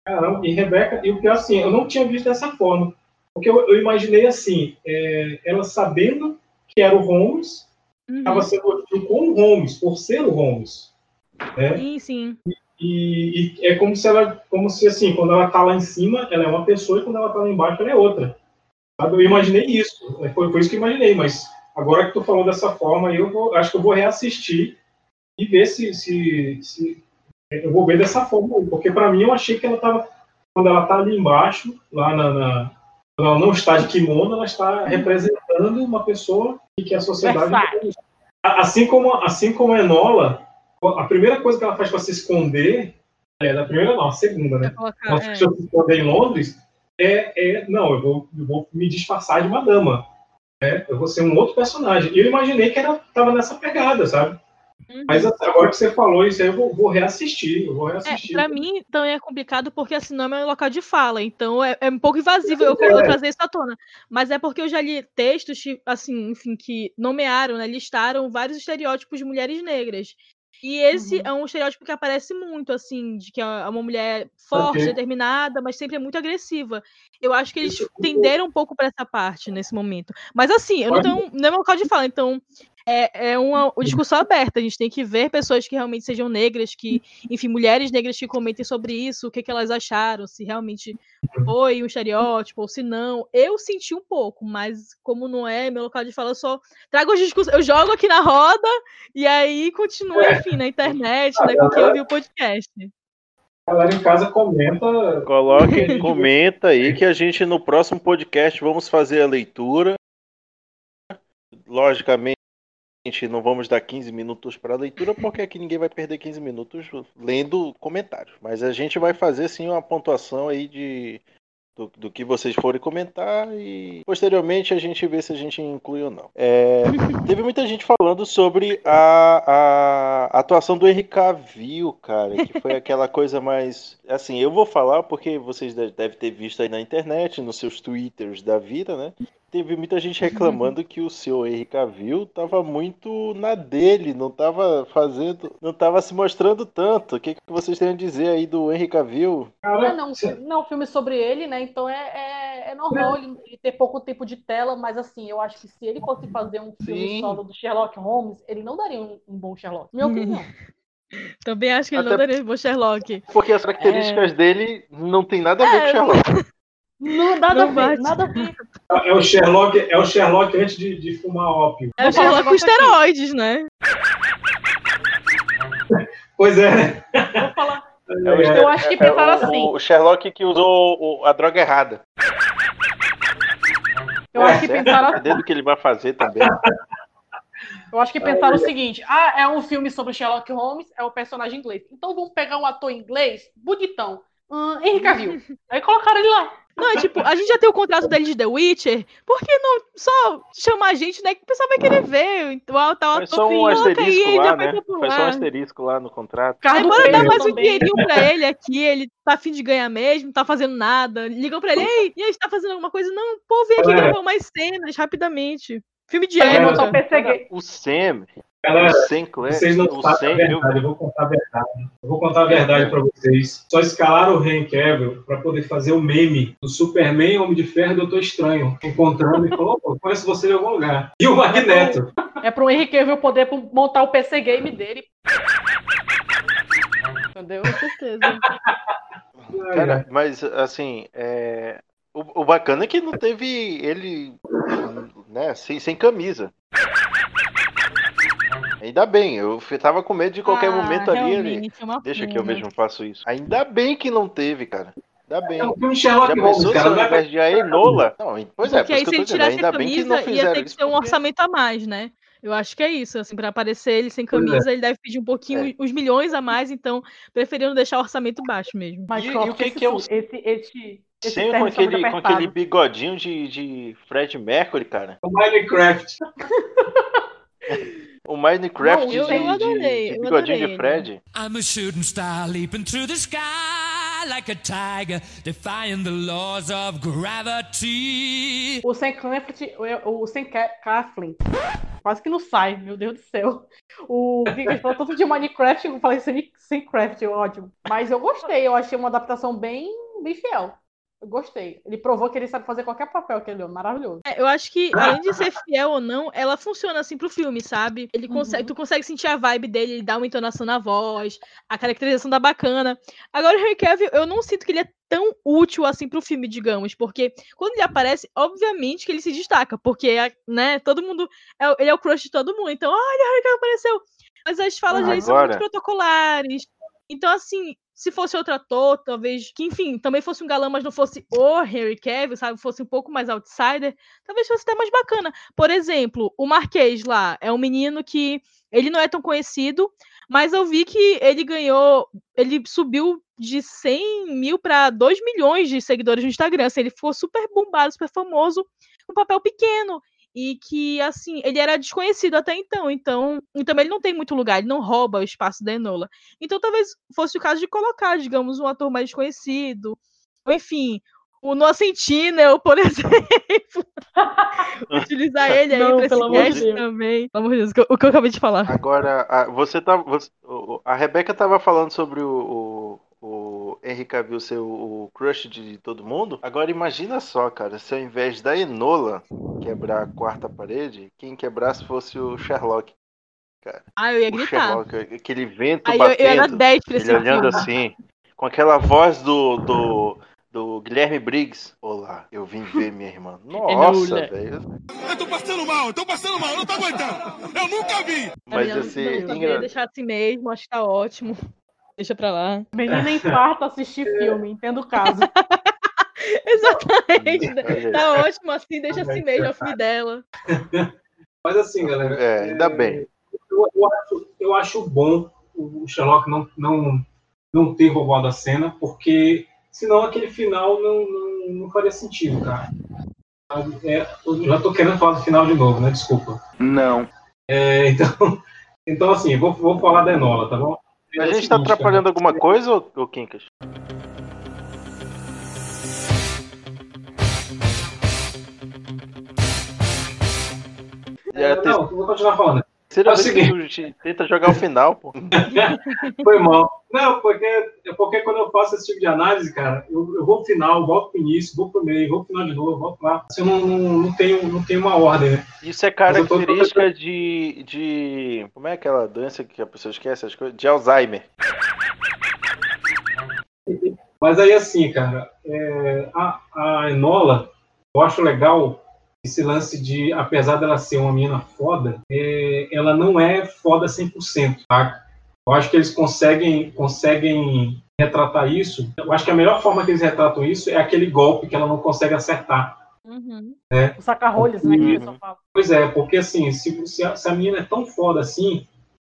Caramba, e Rebeca, e o pior assim, eu não tinha visto dessa forma. Porque eu, eu imaginei assim, é, ela sabendo que era o Holmes, estava sendo hostil com o Holmes, por ser o Holmes. Né? Sim, sim. E, e é como se ela, como se assim, quando ela tá lá em cima, ela é uma pessoa e quando ela tá lá embaixo, ela é outra. Sabe? Eu imaginei isso, né? foi, foi isso que eu imaginei, mas agora que tu falou dessa forma, eu vou, acho que eu vou reassistir e ver se, se, se Eu vou ver dessa forma, porque pra mim eu achei que ela tava. Quando ela tá ali embaixo, lá na. na quando ela não está de kimono, ela está representando uma pessoa e que a sociedade. Assim como, assim como a Enola, a primeira coisa que ela faz para se esconder, é da primeira não, a segunda, né? colocar, Ela é. se esconder em Londres, é, é não, eu vou, eu vou me disfarçar de uma dama. Né? Eu vou ser um outro personagem. E eu imaginei que ela tava nessa pegada, sabe? Uhum. Mas agora que você falou isso aí, eu vou, vou reassistir. Eu vou É, reassistir. pra mim também é complicado porque assim não é meu local de fala, então é, é um pouco invasivo eu, eu É. trazer isso à tona. Mas é porque eu já li textos, assim, enfim, que nomearam, né, listaram vários estereótipos de mulheres negras. E esse Uhum. é um estereótipo que aparece muito, assim, de que é uma mulher forte, Ok. determinada, mas sempre é muito agressiva. Eu acho que eles tenderam um pouco pra essa parte nesse momento. Mas assim, eu não tenho. Não é meu local de fala, então é, é uma, uma discussão aberta. A gente tem que ver pessoas que realmente sejam negras, que, enfim, mulheres negras que comentem sobre isso, o que, que elas acharam, se realmente foi um estereótipo ou se não. Eu senti um pouco, mas como não é meu local de fala, eu só trago as discussões, eu jogo aqui na roda e aí continua, enfim, na internet, né, com quem ouviu o podcast. A galera em casa comenta. Coloque, comenta aí que a gente no próximo podcast vamos fazer a leitura. Logicamente, não vamos dar 15 minutos para leitura, porque aqui ninguém vai perder 15 minutos lendo comentários. Mas a gente vai fazer sim uma pontuação aí de do, do que vocês forem comentar e posteriormente a gente vê se a gente inclui ou não. É, teve muita gente falando sobre a, a atuação do Henry Cavill, cara, que foi aquela coisa mais. Assim, eu vou falar porque vocês de- devem ter visto aí na internet, nos seus twitters da vida, né? Teve muita gente reclamando que o seu Henry Cavill tava muito na dele, não tava fazendo, não tava se mostrando tanto. O que, que vocês têm a dizer aí do Henry Cavill? É, não, não é um filme sobre ele, né? Então é, é, é normal ele ele ter pouco tempo de tela, mas assim, eu acho que se ele fosse fazer um filme Sim. solo do Sherlock Holmes, ele não daria um, um bom Sherlock. Minha opinião. Também acho que ele Até- não daria bom Sherlock. Porque as características dele não tem nada a ver com É, Sherlock. Não, nada Não a ver, nada a ver. É o Sherlock, é o Sherlock antes de, de fumar ópio. É o um Sherlock com esteroides, né? Pois é. Vou falar. É o- Eu acho que é- é pensaram o- assim. O Sherlock que usou o- a droga errada. Eu acho que Certo? pensaram assim. Cadê do que ele vai fazer também? Eu acho que pensaram o seguinte: ah, é um filme sobre Sherlock Holmes, é o personagem inglês. Então vamos pegar um ator inglês, bonitão, hum, Henry Cavill. Aí colocaram ele lá. Não, é tipo, a gente já tem o contrato dele de The Witcher, por que não só chamar a gente, né? Que o pessoal vai querer ver o tal Foi só um aí, asterisco lá, vai né? Foi só um asterisco lá no contrato. Aí do bora dar mais um dinheirinho pra ele aqui, ele tá afim de ganhar mesmo, não tá fazendo nada. Ligam pra ele, ei, e aí, tá fazendo alguma coisa? Não, pô, vem aqui É. gravar mais cenas, rapidamente. Filme de época. O Sam, Galera, o Clare, vocês não o sabem a eu, verdade, eu vou contar a verdade. Eu vou contar a verdade pra vocês. Só escalaram o Henry Cavill pra poder fazer o meme do Superman, Homem de Ferro e Doutor Estranho. Encontrando e falou, "Pô, conheço você de algum lugar. E o Magneto. É pro Henry Cavill poder montar o PC game dele. Entendeu? Com certeza. Cara, mas assim, é, o, o bacana é que não teve ele né, sem, sem camisa. Ainda bem, eu tava com medo de qualquer Ah, momento ali ele. realmente, é Deixa que eu mesmo faço isso. Ainda bem que não teve, cara. Ainda bem. É filme Sherlock Já Holmes, pensou se cara. ao Não é invés de a Enola? Não, pois é, Porque por aí isso se ele dizendo. tirasse a Ainda bem que camisa, não ia fizeram ter que isso. ter um orçamento a mais, né? Eu acho que é isso, assim, pra aparecer ele sem Pois é. camisa, ele deve pedir um pouquinho, É. os milhões a mais, então preferiram deixar o orçamento baixo mesmo. Mas E- e o que esse, que é o- esse, esse, esse Sem com aquele, com aquele bigodinho de, de Fred Mercury, cara. O Minecraft. O Minecraft Não, eu- de, eu adorei, de eu bigodinho de adorei Fred. I'm a shooting star leaping through the sky like a tiger, defying the laws of gravity. O Sam Claflin, o, o Sam Claflin, quase que não sai, meu Deus do céu. O Victor falou tanto de Minecraft, eu falei Sam Craft, ótimo. Mas eu gostei, eu achei uma adaptação bem, bem fiel. Eu gostei. Ele provou que ele sabe fazer qualquer papel que ele deu, maravilhoso. É, eu acho que, além de ser fiel ou não, ela funciona assim pro filme, sabe? Ele consegue, Uhum. tu consegue sentir a vibe dele, ele dá uma entonação na voz, a caracterização da bacana. Agora, o Henry Cavill, eu não sinto que ele é tão útil assim pro filme, digamos, porque quando ele aparece, obviamente que ele se destaca, porque, né, todo mundo, é ele é o crush de todo mundo, então, olha, o Henry Cavill apareceu. Mas as falas dele são Agora- muito protocolares. Então, assim, se fosse outro ator, talvez, que enfim, também fosse um galã, mas não fosse o Henry Cavill, sabe? Fosse um pouco mais outsider, talvez fosse até mais bacana. Por exemplo, o Marquês lá é um menino que ele não é tão conhecido, mas eu vi que ele ganhou, ele subiu de 100 mil para 2 milhões de seguidores no Instagram. Assim, ele ficou super bombado, super famoso, um papel pequeno e que assim ele era desconhecido até então, então e também ele não tem muito lugar, ele não rouba o espaço da Enola. Então talvez fosse o caso de colocar, digamos, um ator mais desconhecido, ou enfim, o Noah Sentinel, por exemplo, utilizar ele aí Não, pra esse cast Deus. também. Pelo amor de Deus, o que eu acabei de falar. Agora, a, você tá. você- a Rebeca tava falando sobre o, o, o Henry Cavill ser o, o crush de todo mundo. Agora imagina só, cara, se ao invés da Enola quebrar a quarta parede, quem quebrasse fosse o Sherlock. Cara. Ah, eu ia O gritar. Sherlock, aquele vento Aí eu- eu batendo, era 10 pra esse ele olhando filme. assim, com aquela voz do, do, do Guilherme Briggs. Olá, eu vim ver minha irmã. Nossa, Enola. velho. Eu tô passando mal, eu tô passando mal, eu não tô aguentando. Eu nunca vi. Mas assim, não, eu ia engra- deixar assim mesmo, acho que tá ótimo. Deixa pra lá. Menina em quarto assistir filme, entendo o caso. Exatamente. Olha Tá ótimo assim, deixa assim mesmo, é o filme dela. Mas assim, galera. É, ainda bem. Eu, eu acho, eu acho bom o Sherlock não, não, não ter roubado a cena, porque senão aquele final não, não, não faria sentido, cara. É, eu já tô querendo falar do final de novo, né? Desculpa. Não. É, então, então, assim, vou, vou falar da Enola, tá bom? A gente tá atrapalhando alguma coisa, ô, cara. É, não, vou continuar falando. Terceira É o vez que tu te- tenta jogar o final, pô. Foi mal. Não, porque, é porque quando eu faço esse tipo de análise, cara, eu, eu vou pro final, volto pro início, vou pro meio, vou pro final de novo, volto lá. Assim, eu não, não, não, tenho, não tenho uma ordem, né? Isso é eu tô- característica de, de. Como é aquela doença que a pessoa esquece as coisas? De Alzheimer. Mas aí, assim, cara, é, a, a Enola, eu acho legal esse lance de, apesar dela ser uma menina foda, é, ela não é foda 100%, tá? Eu acho que eles conseguem, conseguem retratar isso. Eu acho que a melhor forma que eles retratam isso é aquele golpe que ela não consegue acertar. né? O saca-rolhos, né? Que fala. Pois é, porque assim, se, se, a, se a menina é tão foda assim,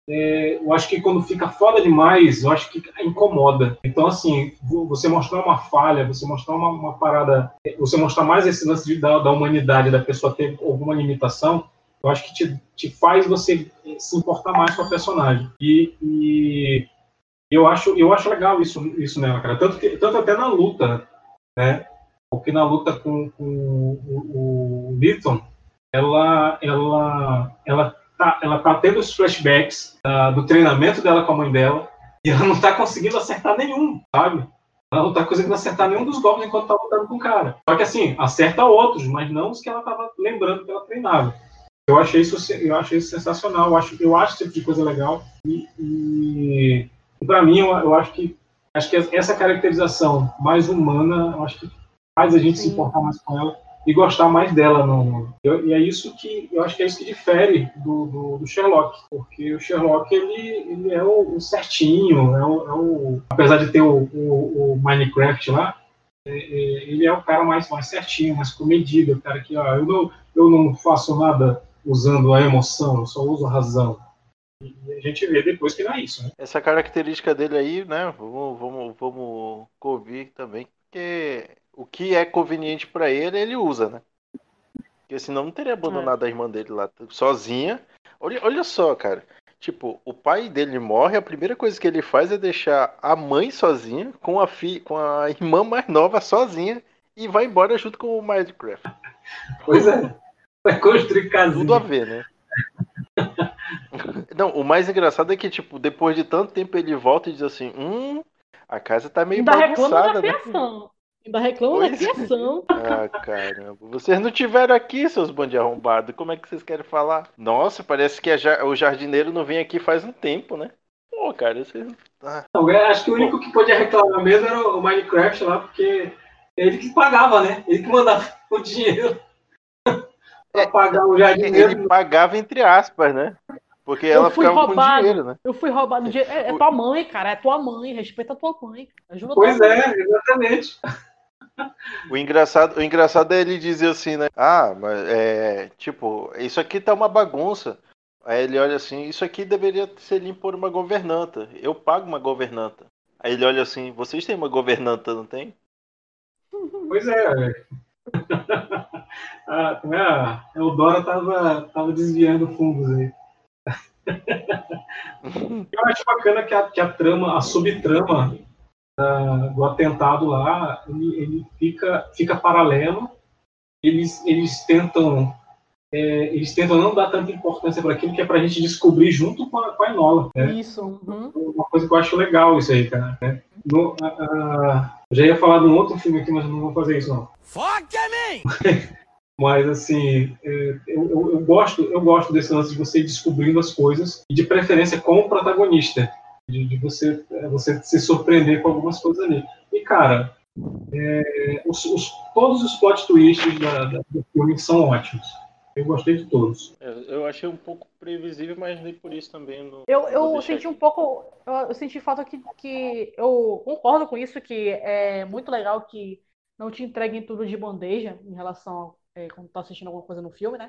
é, eu acho que quando fica foda demais, eu acho que incomoda. Então, assim, vo- você mostrar uma falha, você mostrar uma, uma parada, é, você mostrar mais esse lance de, da, da humanidade, da pessoa ter alguma limitação, eu acho que te, te faz você eh, se importar mais com a personagem. E, e eu, acho, eu acho legal isso, isso nela, cara. Tanto, que, tanto até na luta, né? Porque na luta com, com o, o Litton, ela, ela, ela, tá, ela tá tendo os flashbacks ah, do treinamento dela com a mãe dela e ela não tá conseguindo acertar nenhum, sabe? Ela não tá conseguindo acertar nenhum dos golpes enquanto tá lutando com o cara. Só que assim, acerta outros, mas não os que ela tava lembrando que ela treinava. Eu achei isso, eu achei isso sensacional. Eu acho, eu acho esse tipo de coisa legal. E, e, e para mim, eu, eu acho que acho que essa caracterização mais humana, eu acho que faz a gente se importar mais com ela e gostar mais dela. No, eu- e é isso que eu acho que é isso que difere do, do, do Sherlock, porque o Sherlock ele, ele é o, o certinho, é o, é o- apesar de ter o, o, Minecraft lá, é- é, ele é o cara mais, mais certinho, mais comedido, o cara que ó, eu não eu não faço nada usando a emoção, eu só uso a razão. E a gente vê depois que não é isso, né? Essa característica dele aí, né? Vamos, vamos, vamos ouvir também. Porque o que é conveniente pra ele, ele usa, né? Porque senão não teria abandonado a irmã dele lá sozinha. Olha, olha só, cara. Tipo, o pai dele morre, a primeira coisa que ele faz é deixar a mãe sozinha, com a, fi, com a irmã mais nova sozinha, e vai embora junto com o Minecraft. Pois é. Vai construir casinha. Tudo a ver, né? Não, o mais engraçado é que, tipo, depois de tanto tempo ele volta e diz assim, hum, a casa tá meio Ainda reclama da bagunçada, né? Ainda reclama da Pois é. criação. Ah, caramba. Vocês não tiveram aqui, seus bandos de arrombado. Como é que vocês querem falar? Nossa, parece que a o jardineiro não vem aqui faz um tempo, né? Pô, cara, vocês... Ah, Não, eu acho que o único que podia reclamar mesmo era o Minecraft lá, porque é ele que pagava, né? Ele que mandava o dinheiro pra pagar o jardineiro. ele pagava entre aspas, né? Porque ela ficava roubado. com dinheiro, né? Eu fui roubado. dinheiro. É, é tua mãe, cara. É tua mãe. Respeita a tua mãe. Ajuda Pois tua mãe. é, exatamente. O engraçado, o engraçado é ele dizer assim, né? Ah, mas é. Tipo, isso aqui tá uma bagunça. Aí ele olha assim, isso aqui deveria ser limpo por uma governanta. Eu pago uma governanta. Aí ele olha assim, vocês têm uma governanta, não tem? Pois é. velho. como é, a Eudora tava, tava desviando fundos aí. Eu acho bacana que a, que a trama, a subtrama da- do atentado lá, ele, ele fica, fica paralelo. Eles, eles tentam é, eles tentam não dar tanta importância para aquilo que é pra gente descobrir junto com a, com a Enola. Né? Isso. uhum. Uma coisa que eu acho legal isso aí, cara. né? No- a- a- eu já ia falar de um outro filme aqui, mas eu não vou fazer isso não. Fuck me! Mas assim, é, eu, eu- eu gosto, eu gosto desse lance de você ir descobrindo as coisas e de preferência com o protagonista, de, de você, é, você se surpreender com algumas coisas ali. E cara, é, os- os- todos os plot twists da- da- do filme são ótimos. Eu gostei de todos. Eu, eu achei um pouco previsível, mas nem por isso também não. Eu, eu senti um pouco. Eu, eu senti falta que, que. Eu concordo com isso, que é muito legal que não te entreguem tudo de bandeja em relação a é, quando tá assistindo alguma coisa no filme, né?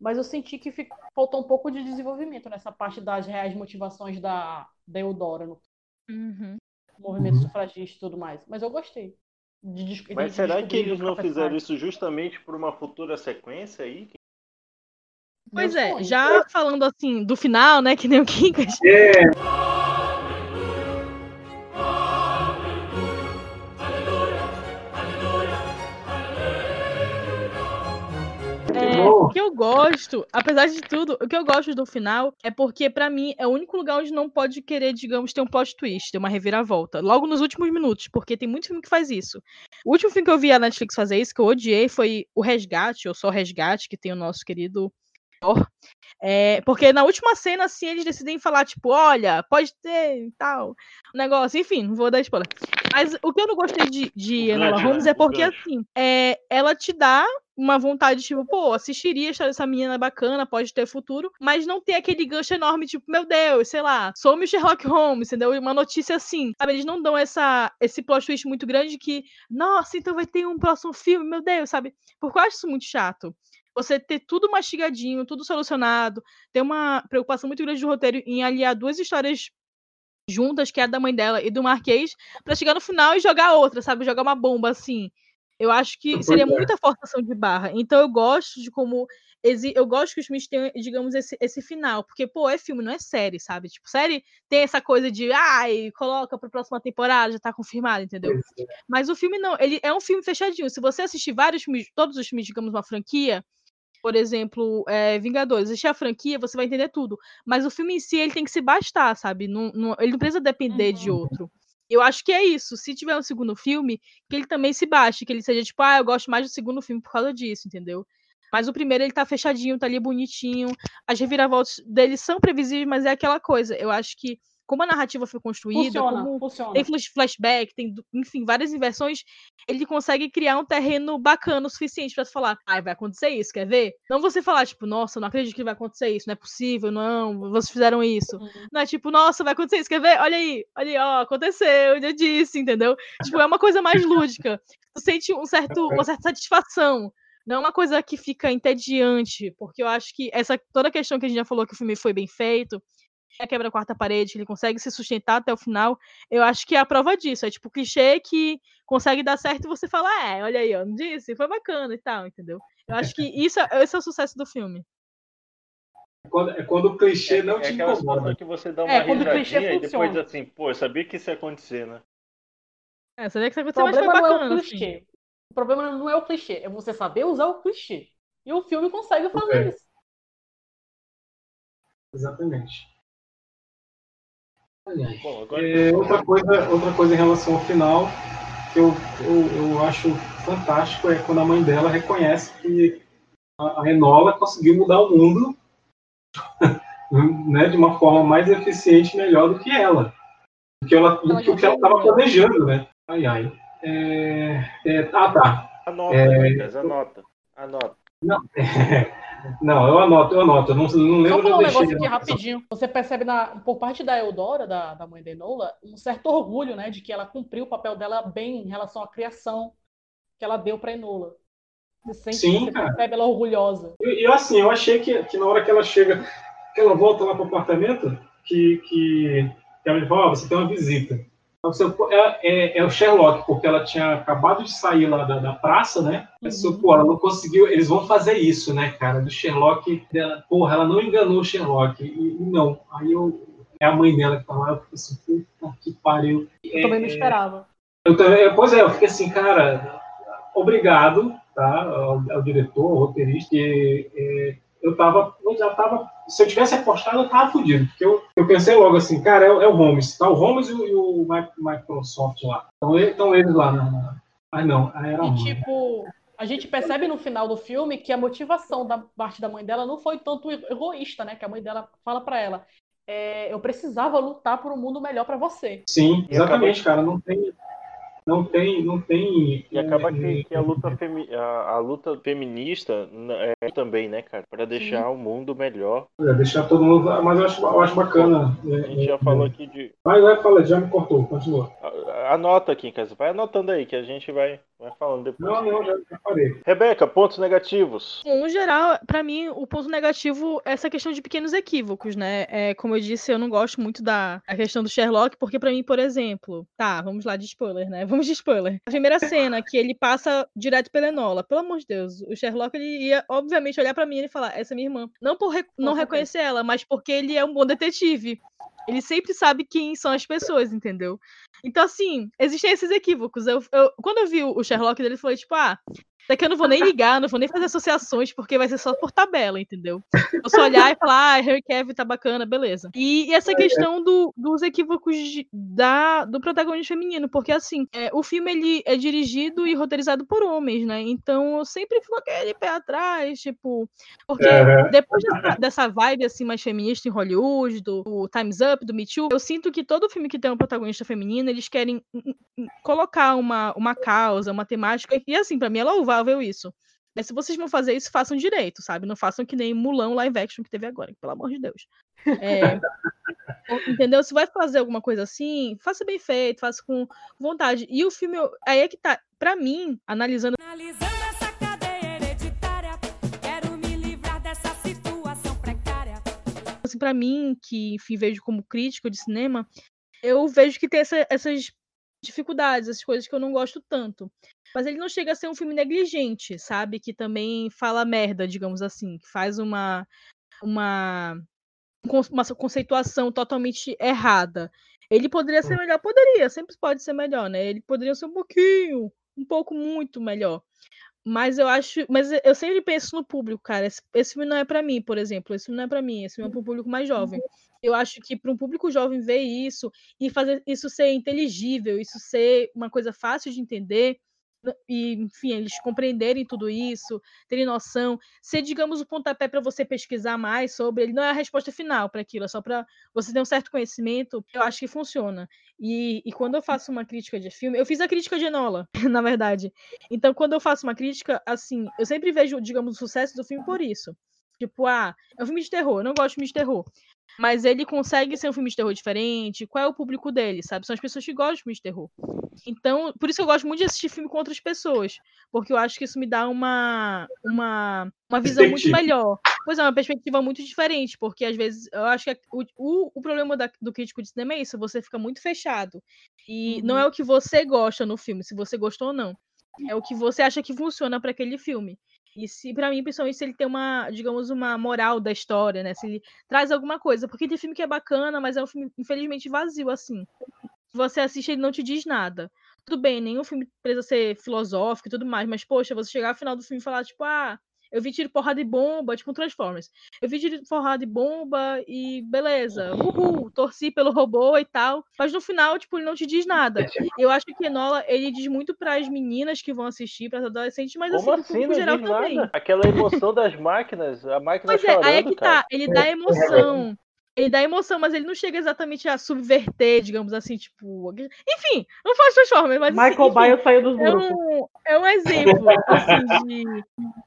Mas eu senti que fi- faltou um pouco de desenvolvimento nessa parte das reais motivações da, da Eudora no Uhum. movimento sufragista e tudo mais. Mas eu gostei. De, de Mas será que eles não fizeram isso justamente por uma futura sequência aí? Pois Meu é, sonho. já falando assim do final, né? Que nem o Kinkas. É. eu gosto, apesar de tudo, o que eu gosto do final é porque, pra mim, é o único lugar onde não pode querer, digamos, ter um plot twist, ter uma reviravolta. Logo nos últimos minutos, porque tem muito filme que faz isso. O último filme que eu vi a Netflix fazer isso, que eu odiei, foi O Resgate, ou só Resgate, que tem o nosso querido. É, porque na última cena, assim, eles decidem falar, tipo, olha, pode ter e tal. Negócio, enfim, não vou dar spoiler. Mas o que eu não gostei de, de Enola Holmes né? é porque, assim, é, ela te dá uma vontade, tipo, pô, assistiria a história dessa menina bacana, pode ter futuro, mas não tem aquele gancho enorme, tipo, meu Deus, sei lá, some o Sherlock Holmes, entendeu? Uma notícia assim, sabe? Eles não dão essa, esse plot twist muito grande que, nossa, então vai ter um próximo filme, meu Deus, sabe? Porque eu acho isso muito chato. Você ter tudo mastigadinho, tudo solucionado, ter uma preocupação muito grande do roteiro em aliar duas histórias juntas, que é a da mãe dela e do Marquês, pra chegar no final e jogar outra, sabe? Jogar uma bomba assim. Eu acho que seria é. muita forçação de barra. Então eu gosto de como. Eu gosto que os filmes tenham, digamos, esse, esse final. Porque, pô, é filme, não é série, sabe? Tipo, série tem essa coisa de, ai, coloca pra próxima temporada, já tá confirmado, entendeu? Mas o filme não, ele é um filme fechadinho. Se você assistir vários filmes, todos os filmes, digamos, uma franquia, por exemplo, é, Vingadores, assistir a franquia, você vai entender tudo. Mas o filme em si, ele tem que se bastar, sabe? Não, não- ele não precisa depender de outro. Eu acho que é isso. Se tiver um segundo filme, que ele também se baste, que ele seja tipo, ah, eu gosto mais do segundo filme por causa disso, entendeu? Mas o primeiro ele tá fechadinho, tá ali bonitinho. As reviravoltas dele são previsíveis, mas é aquela coisa. Eu acho que, como a narrativa foi construída, Funciona, como funciona. tem flash- flashback, tem, enfim, várias inversões, ele consegue criar um terreno bacana o suficiente pra tu falar, ai, vai acontecer isso, quer ver? Não você falar, tipo, nossa, não acredito que vai acontecer isso, não é possível, não, vocês fizeram isso. Não é tipo, nossa, vai acontecer isso, quer ver? Olha aí, olha aí, ó, aconteceu, eu disse, entendeu? Tipo, é uma coisa mais lúdica. Tu sente um certo, uma certa satisfação. Não é uma coisa que fica entediante, porque eu acho que essa toda a questão que a gente já falou que o filme foi bem feito, é a quebra a quarta parede, que ele consegue se sustentar até o final, eu acho que é a prova disso. É tipo clichê que consegue dar certo e você fala, é, olha aí, ó, não disse? Foi bacana e tal, entendeu? Eu acho que isso, é- esse é o sucesso do filme. É quando, é quando o clichê não É te aquela incomoda. situação que você dá uma É, quando o clichê risadinha e depois assim, pô, eu sabia que isso ia acontecer, né? É, sabia que isso ia acontecer, mas foi problema não é o bacana. assim. clichê. O problema não é o clichê, é você saber usar o clichê. E o filme consegue fazer É. isso. Exatamente. Bom, agora é, outra, coisa, outra coisa em relação ao final que eu, eu, eu acho fantástico é quando a mãe dela reconhece que a, a Enola conseguiu mudar o mundo né, de uma forma mais eficiente e melhor do que ela. Do que, ela, do que o que ela estava planejando, né? Ai, ai. É, é, ah, tá. Anota, É, Lucas, anota. Anota. Não, Não, eu anoto, eu anoto. Eu não, não lembro Só falar eu um negócio aqui rapidinho. Você percebe na, por parte da Eudora, da, da mãe da Enola, um certo orgulho, né, de que ela cumpriu o papel dela bem em relação à criação que ela deu pra Enola. Você sente, Sim, você cara. percebe ela orgulhosa. E, e, assim, eu achei que, que na hora que ela chega, que ela volta lá pro apartamento, que, que, que ela me fala, ó, você tem uma visita. Então, é, é, é o Sherlock, porque ela tinha acabado de sair lá da, da praça, né? Pensou, pô, ela não conseguiu, eles vão fazer isso, né, cara? Do Sherlock, dela, porra, ela não enganou o Sherlock. E, e não. Aí eu, é a mãe dela que tá lá, eu fiquei assim, puta que pariu. Eu também não É, esperava. Eu também, pois é, eu fiquei assim, cara, obrigado, tá, ao, ao diretor, ao roteirista, que é, eu tava, eu já tava, se eu tivesse apostado, eu tava fudido, porque eu, eu pensei logo assim, cara, é, o- é o Holmes, tá, o Holmes e o, e o Mi- Microsoft lá, então, então eles lá, na, na, mas não, aí era a E tipo, a gente percebe no final do filme que a motivação da parte da mãe dela não foi tanto egoísta, né? Que a mãe dela fala pra ela, é, eu precisava lutar por um mundo melhor pra você. Sim, exatamente, cara, não tem, não tem, não tem... E acaba é, que, que a, luta femi a, a luta feminista n- é também, né, cara? Pra deixar o mundo melhor. é, deixar todo mundo, mas eu acho, eu acho bacana. A gente já falou aqui de. Vai, vai, fala, já me cortou, continua. Anota aqui, casa. Vai anotando aí, que a gente vai, vai falando depois. Não, não, já, já parei. Rebeca, pontos negativos. Bom, no geral, pra mim, o ponto negativo é essa questão de pequenos equívocos, né? É, como eu disse, eu não gosto muito da a questão do Sherlock, porque pra mim, por exemplo, tá, vamos lá de spoiler, né? Vamos de spoiler. A primeira cena que ele passa direto pela Enola, pelo amor de Deus, o Sherlock ele ia obviamente olhar pra mim e falar: "Essa é minha irmã". Não por re- não reconhecer ela, mas porque ele é um bom detetive. Ele sempre sabe quem são as pessoas, entendeu? Então, assim, existem esses equívocos. Eu, eu- quando eu vi o Sherlock dele, falei, tipo, ah, daqui eu não vou nem ligar, não vou nem fazer associações, porque vai ser só por tabela, entendeu? Eu só olhar e falar, ah, Harry Cavill tá bacana, beleza. E, e essa questão do- dos equívocos de- da, do protagonista feminino, porque, assim, é, o filme, ele é dirigido e roteirizado por homens, né? Então, eu sempre fico aquele pé atrás, tipo... Porque Uhum. depois dessa, dessa vibe, assim, mais feminista em Hollywood, do, do Time's Up, do Me Too, eu sinto que todo filme que tem uma protagonista feminina, eles querem hum, hum, colocar uma, uma causa, uma temática, e assim, pra mim é louvável isso. Mas se vocês vão fazer isso, façam direito, sabe? Não façam que nem Mulan live action que teve agora, pelo amor de Deus. É, entendeu? Se vai fazer alguma coisa assim, faça bem feito, faça com vontade. E o filme, aí é que tá, pra mim, analisando Analisando essa cadeia hereditária, quero me livrar dessa situação precária. assim, para mim, que enfim, vejo como crítico de cinema, eu vejo que tem essa- essas dificuldades, essas coisas que eu não gosto tanto. Mas ele não chega a ser um filme negligente, sabe? Que também fala merda, digamos assim, que faz uma uma uma conceituação totalmente errada. Ele poderia ser melhor, poderia, sempre pode ser melhor, né? Ele poderia ser um pouquinho, um pouco muito melhor. Mas eu acho, mas eu sempre penso no público, cara. Esse, esse filme não é pra mim, por exemplo. Esse filme não é pra mim. Esse filme é para um público mais jovem. Eu acho que para um público jovem ver isso e fazer isso ser inteligível, isso ser uma coisa fácil de entender e, enfim, eles compreenderem tudo isso, terem noção, ser, digamos, o pontapé para você pesquisar mais sobre. Ele não é a resposta final para aquilo, é só para você ter um certo conhecimento. Eu acho que funciona. E, e quando eu faço uma crítica de filme, eu fiz a crítica de Enola, na verdade. Então, quando eu faço uma crítica, assim, eu sempre vejo, digamos, o sucesso do filme por isso. Tipo, ah, é um filme de terror, eu não gosto de filme de terror. Mas ele consegue ser um filme de terror diferente. Qual é o público dele, sabe? São as pessoas que gostam de filme de terror. Então, por isso eu gosto muito de assistir filme com outras pessoas. Porque eu acho que isso me dá uma, uma, uma visão muito melhor. Pois é, uma perspectiva muito diferente. Porque às vezes eu acho que a- o, o, o problema da- do crítico de cinema é isso: você fica muito fechado. E não é o que você gosta no filme, se você gostou ou não. É o que você acha que funciona para aquele filme. E se, para mim, principalmente, se ele tem uma, digamos, uma moral da história, né? Se ele traz alguma coisa. Porque tem filme que é bacana, mas é um filme, infelizmente, vazio, assim. Você assiste, ele não te diz nada. Tudo bem, nenhum filme precisa ser filosófico e tudo mais, mas, poxa, você chegar ao final do filme e falar, tipo, ah, eu vi tiro porrada e bomba, tipo um Transformers. Eu vi tiro porrada e bomba e beleza, uhul, torci pelo robô e tal. Mas no final, tipo, ele não te diz nada. Eu acho que Enola, ele diz muito pras meninas que vão assistir, pras adolescentes, mas Como assim, assim, não geral também. nada? Aquela emoção das máquinas, a máquina Pois é, chorando, aí é que cara. tá, ele dá emoção. Ele dá emoção, mas ele não chega exatamente a subverter, digamos assim, tipo. Enfim, não faz Transformers, mas. Michael enfim, Bay saiu dos é grupos. um, é um exemplo, assim, de.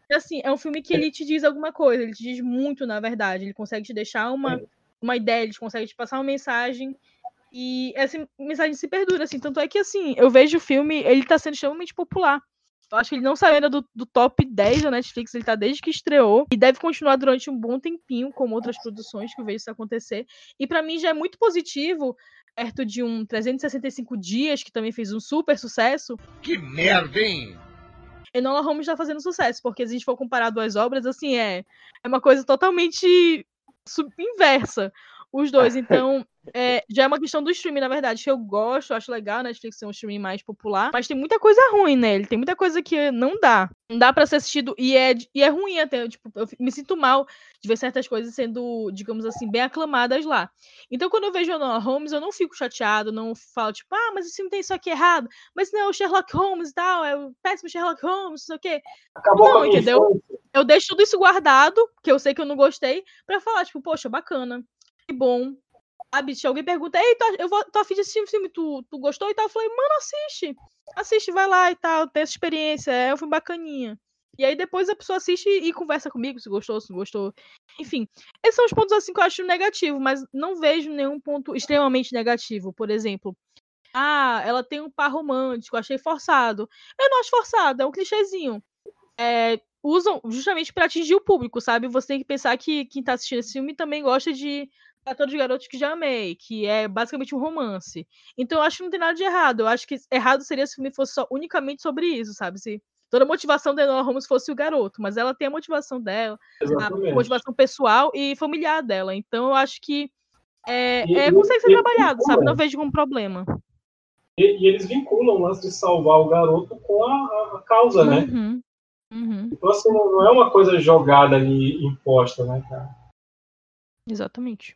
Assim, é um filme que ele te diz alguma coisa, ele te diz muito, na verdade. Ele consegue te deixar uma, uma ideia, ele consegue te passar uma mensagem. E essa mensagem se perdura, assim. Tanto é que, assim, eu vejo o filme, ele tá sendo extremamente popular. Eu acho que ele não saiu ainda do, do top 10 da Netflix, ele tá desde que estreou. E deve continuar durante um bom tempinho, como outras produções que eu vejo isso acontecer. E pra mim já é muito positivo, perto de um 365 Dias, que também fez um super sucesso. Que merda, hein? Enola Holmes tá fazendo sucesso, porque se a gente for comparar duas obras, assim, é, é uma coisa totalmente inversa. Os dois, então, é, já é uma questão do streaming, na verdade, que eu gosto, acho legal a Netflix ser um streaming mais popular, mas tem muita coisa ruim nele, tem muita coisa que não dá. Não dá pra ser assistido, e é, e é ruim até, tipo, eu me sinto mal de ver certas coisas sendo, digamos assim, bem aclamadas lá. Então, quando eu vejo Enola Holmes, eu não fico chateado, não falo, tipo, ah, mas esse filme tem isso aqui errado, mas não é o Sherlock Holmes e tal, é o péssimo Sherlock Holmes, não sei o quê. Acabou a não, entendeu? Eu deixo tudo isso guardado, que eu sei que eu não gostei, pra falar, tipo, poxa, bacana, bom. Sabe, se alguém pergunta, ei, tu, eu vou, tô afim de assistir um filme, tu, tu gostou e tal? Eu falei, mano, assiste. Assiste, vai lá e tal, tem essa experiência, é um filme bacaninha. E aí depois a pessoa assiste e conversa comigo se gostou, se não gostou. Enfim, esses são os pontos assim que eu acho negativo, mas não vejo nenhum ponto extremamente negativo. Por exemplo, ah, ela tem um par romântico, achei forçado. Eu não acho forçado, é um clichêzinho. É, usam justamente pra atingir o público, sabe? Você tem que pensar que quem tá assistindo esse filme também gosta de Pra Todos os Garotos que Já Amei, que é basicamente um romance. Então eu acho que não tem nada de errado. Eu acho que errado seria se o filme fosse só unicamente sobre isso, sabe? Se toda a motivação da Enola Holmes fosse o garoto, mas ela tem a motivação dela, Exatamente. a motivação pessoal e familiar dela. Então eu acho que é, E- é, consegue ser trabalhado, sabe? Não vejo como problema. E, e eles vinculam o lance de salvar o garoto com a, a- a causa, né? Uhum, uhum, Então, assim, não não é uma coisa jogada ali, imposta, né, cara? exatamente.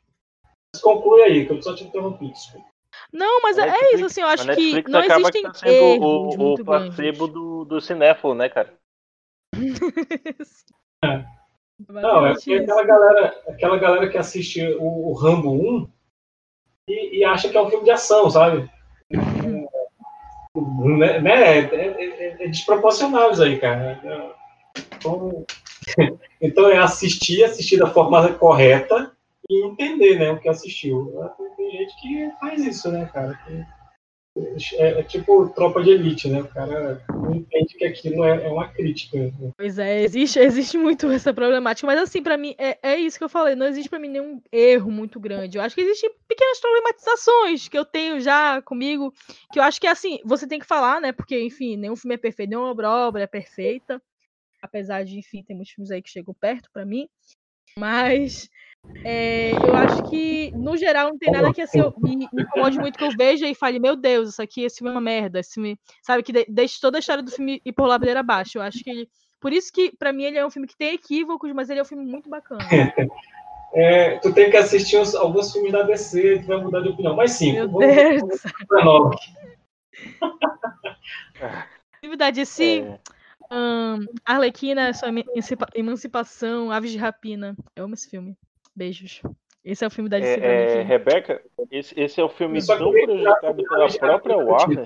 Mas conclui aí, que eu só te interrompi, desculpa. Não, mas A é, é isso, assim, eu acho que não acaba existem que tá sendo erros o, o grandes. placebo do, do cinéfilo, né, cara? Não, é porque aquela galera, aquela galera que assiste o, o Rambo 1 e, e acha que é um filme de ação, sabe? né, né, é, é- é- é desproporcional isso aí, cara. Então, então é assistir, assistir da forma correta e entender né, o que assistiu. Tem gente que faz isso, né, cara? Que- é, é tipo tropa de elite, né? O cara não entende que aquilo é, é uma crítica. né? Pois é, existe, existe muito essa problemática, mas assim, pra mim, é, é isso que eu falei, não existe pra mim nenhum erro muito grande. Eu acho que existem pequenas problematizações que eu tenho já comigo, que eu acho que assim, você tem que falar, né? Porque, enfim, nenhum filme é perfeito, nenhuma obra, obra é perfeita. Apesar de, enfim, tem muitos filmes aí que chegam perto pra mim. Mas é, eu acho que, no geral, não tem nada que assim, eu, me, me incomode muito que eu veja e fale, meu Deus, isso aqui, esse filme é uma merda. Esse filme, sabe, que de, deixe toda a história do filme ir por ladeira abaixo. Eu acho que ele. Por isso que, pra mim, ele é um filme que tem equívocos, mas ele é um filme muito bacana. É, tu tem que assistir uns- alguns filmes da DC, tu vai mudar de opinião. Mas sim, Meu vamos, Deus vamos. Filme da DC, ahn, Arlequina, sua emancipação, Aves de Rapina. Eu amo esse filme. Beijos. Esse é o filme da DC. É, é, Rebeca, esse, esse é o filme tão prejudicado pela própria Warner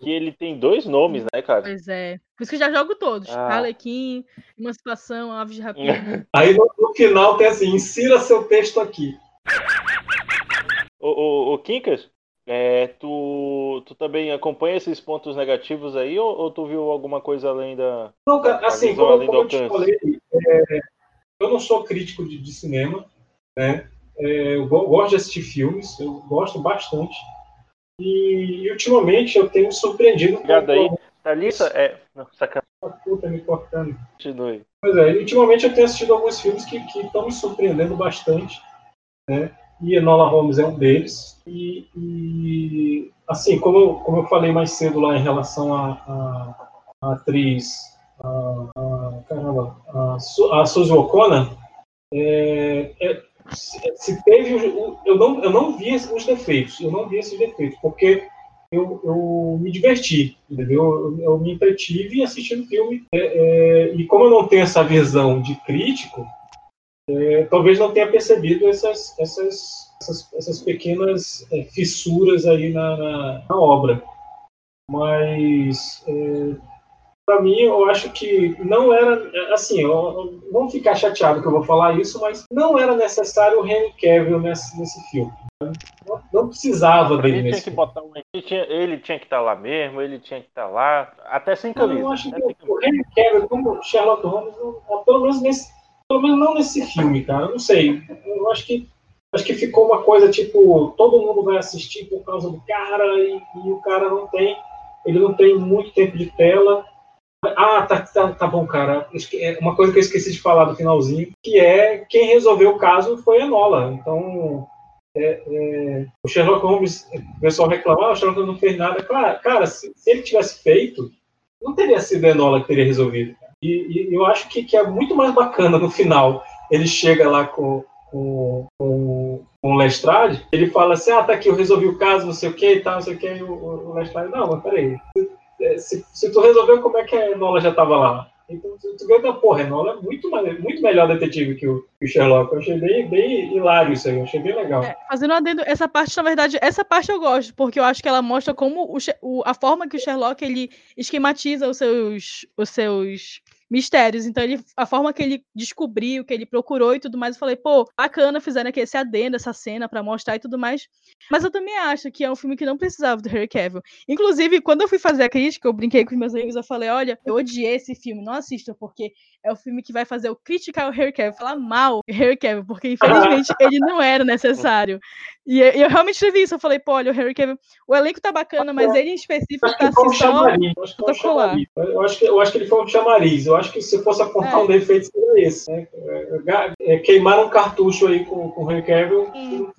que ele tem dois nomes, né, cara? Pois é. Por isso que eu já jogo todos. Ah. Arlequim, Emancipação, Aves de Rapina. Aí no, no final tem assim, insira seu texto aqui. Ô, ô, ô Quincas, é, tu, tu também acompanha esses pontos negativos aí ou, ou tu viu alguma coisa além da. Não, cara, assim, como, como eu te falei, é, eu não sou crítico de, de cinema, né? É, eu go- gosto de assistir filmes, eu gosto bastante. E, ultimamente eu tenho surpreendido Obrigado aí. Thalissa, é. Não, sacanagem. Puta, me cortando. Continue. Pois é, ultimamente eu tenho assistido alguns filmes que estão me surpreendendo bastante, né? E Enola Holmes é um deles. E, e, assim, como, eu- como eu falei mais cedo lá em relação à atriz, a, a, caramba, a, a Suzy O'Connor, é, é, se, teve, eu não, eu não vi os defeitos, eu não vi esses defeitos, porque eu, eu me diverti, entendeu? Eu, eu me entretive assistindo filme. É, é, e como eu não tenho essa visão de crítico, é, talvez não tenha percebido essas, essas, essas, essas pequenas é, fissuras aí na, na, na obra. Mas, é, para mim, eu acho que não era. Assim, eu, vamos ficar chateado que eu vou falar isso, mas não era necessário o Henry Cavill nesse, nesse filme. Não, não precisava dele tinha nesse que filme. botar um. Ele tinha, ele tinha que estar lá mesmo, ele tinha que estar lá, até sem Não, camisa. eu acho que sem o Henry Cavill, como Sherlock Holmes, não- pelo menos nesse, pelo menos não nesse filme, cara. Eu não sei. Eu acho que acho que ficou uma coisa tipo todo mundo vai assistir por causa do cara e, e o cara não tem, ele não tem muito tempo de tela. Ah, tá, tá, tá bom, cara. É Uma coisa que eu esqueci de falar do finalzinho, que é quem resolveu o caso foi a Nola. Então, é, é, o Sherlock Holmes, o pessoal reclamava, ah, o Sherlock Holmes não fez nada. Cara, cara se, se ele tivesse feito, não teria sido a Enola que teria resolvido. E, e eu acho que, que é muito mais bacana no final. Ele chega lá com, com, com, com o Lestrade, ele fala assim: ah, tá aqui, eu resolvi o caso, não sei o que e tal, não sei o que. E o, o Lestrade, não, mas peraí. Se, se tu resolveu, como é que a Enola já tava lá? Então, tu tu que, porra, Enola é muito, muito melhor detetive que o, que o Sherlock. Eu achei bem, bem hilário isso aí, eu achei bem legal. Fazendo um adendo, essa parte, na verdade, essa parte eu gosto, porque eu acho que ela mostra como o, o- a forma que o Sherlock ele esquematiza os seus, os seus mistérios. Então, ele, a forma que ele descobriu, que ele procurou e tudo mais, eu falei, pô, bacana, fizeram aqui esse adendo, essa cena pra mostrar e tudo mais. Mas eu também acho que é um filme que não precisava do Harry Cavill. Inclusive, quando eu fui fazer a crítica, eu brinquei com meus amigos, eu falei, olha, eu odiei esse filme, não assista, porque é o filme que vai fazer eu criticar o Harry Cavill, falar mal do Harry Cavill, porque infelizmente ele não era necessário. E eu, eu realmente tive isso, eu falei, pô, olha, o Harry Cavill, o elenco tá bacana, mas ele em específico Acho tá assim só. Eu acho, que, eu acho que ele foi um chamariz. Eu acho que se fosse apontar É. um defeito, seria esse. Né? É, ga- é, queimaram um cartucho aí com, com o Henry Cavill que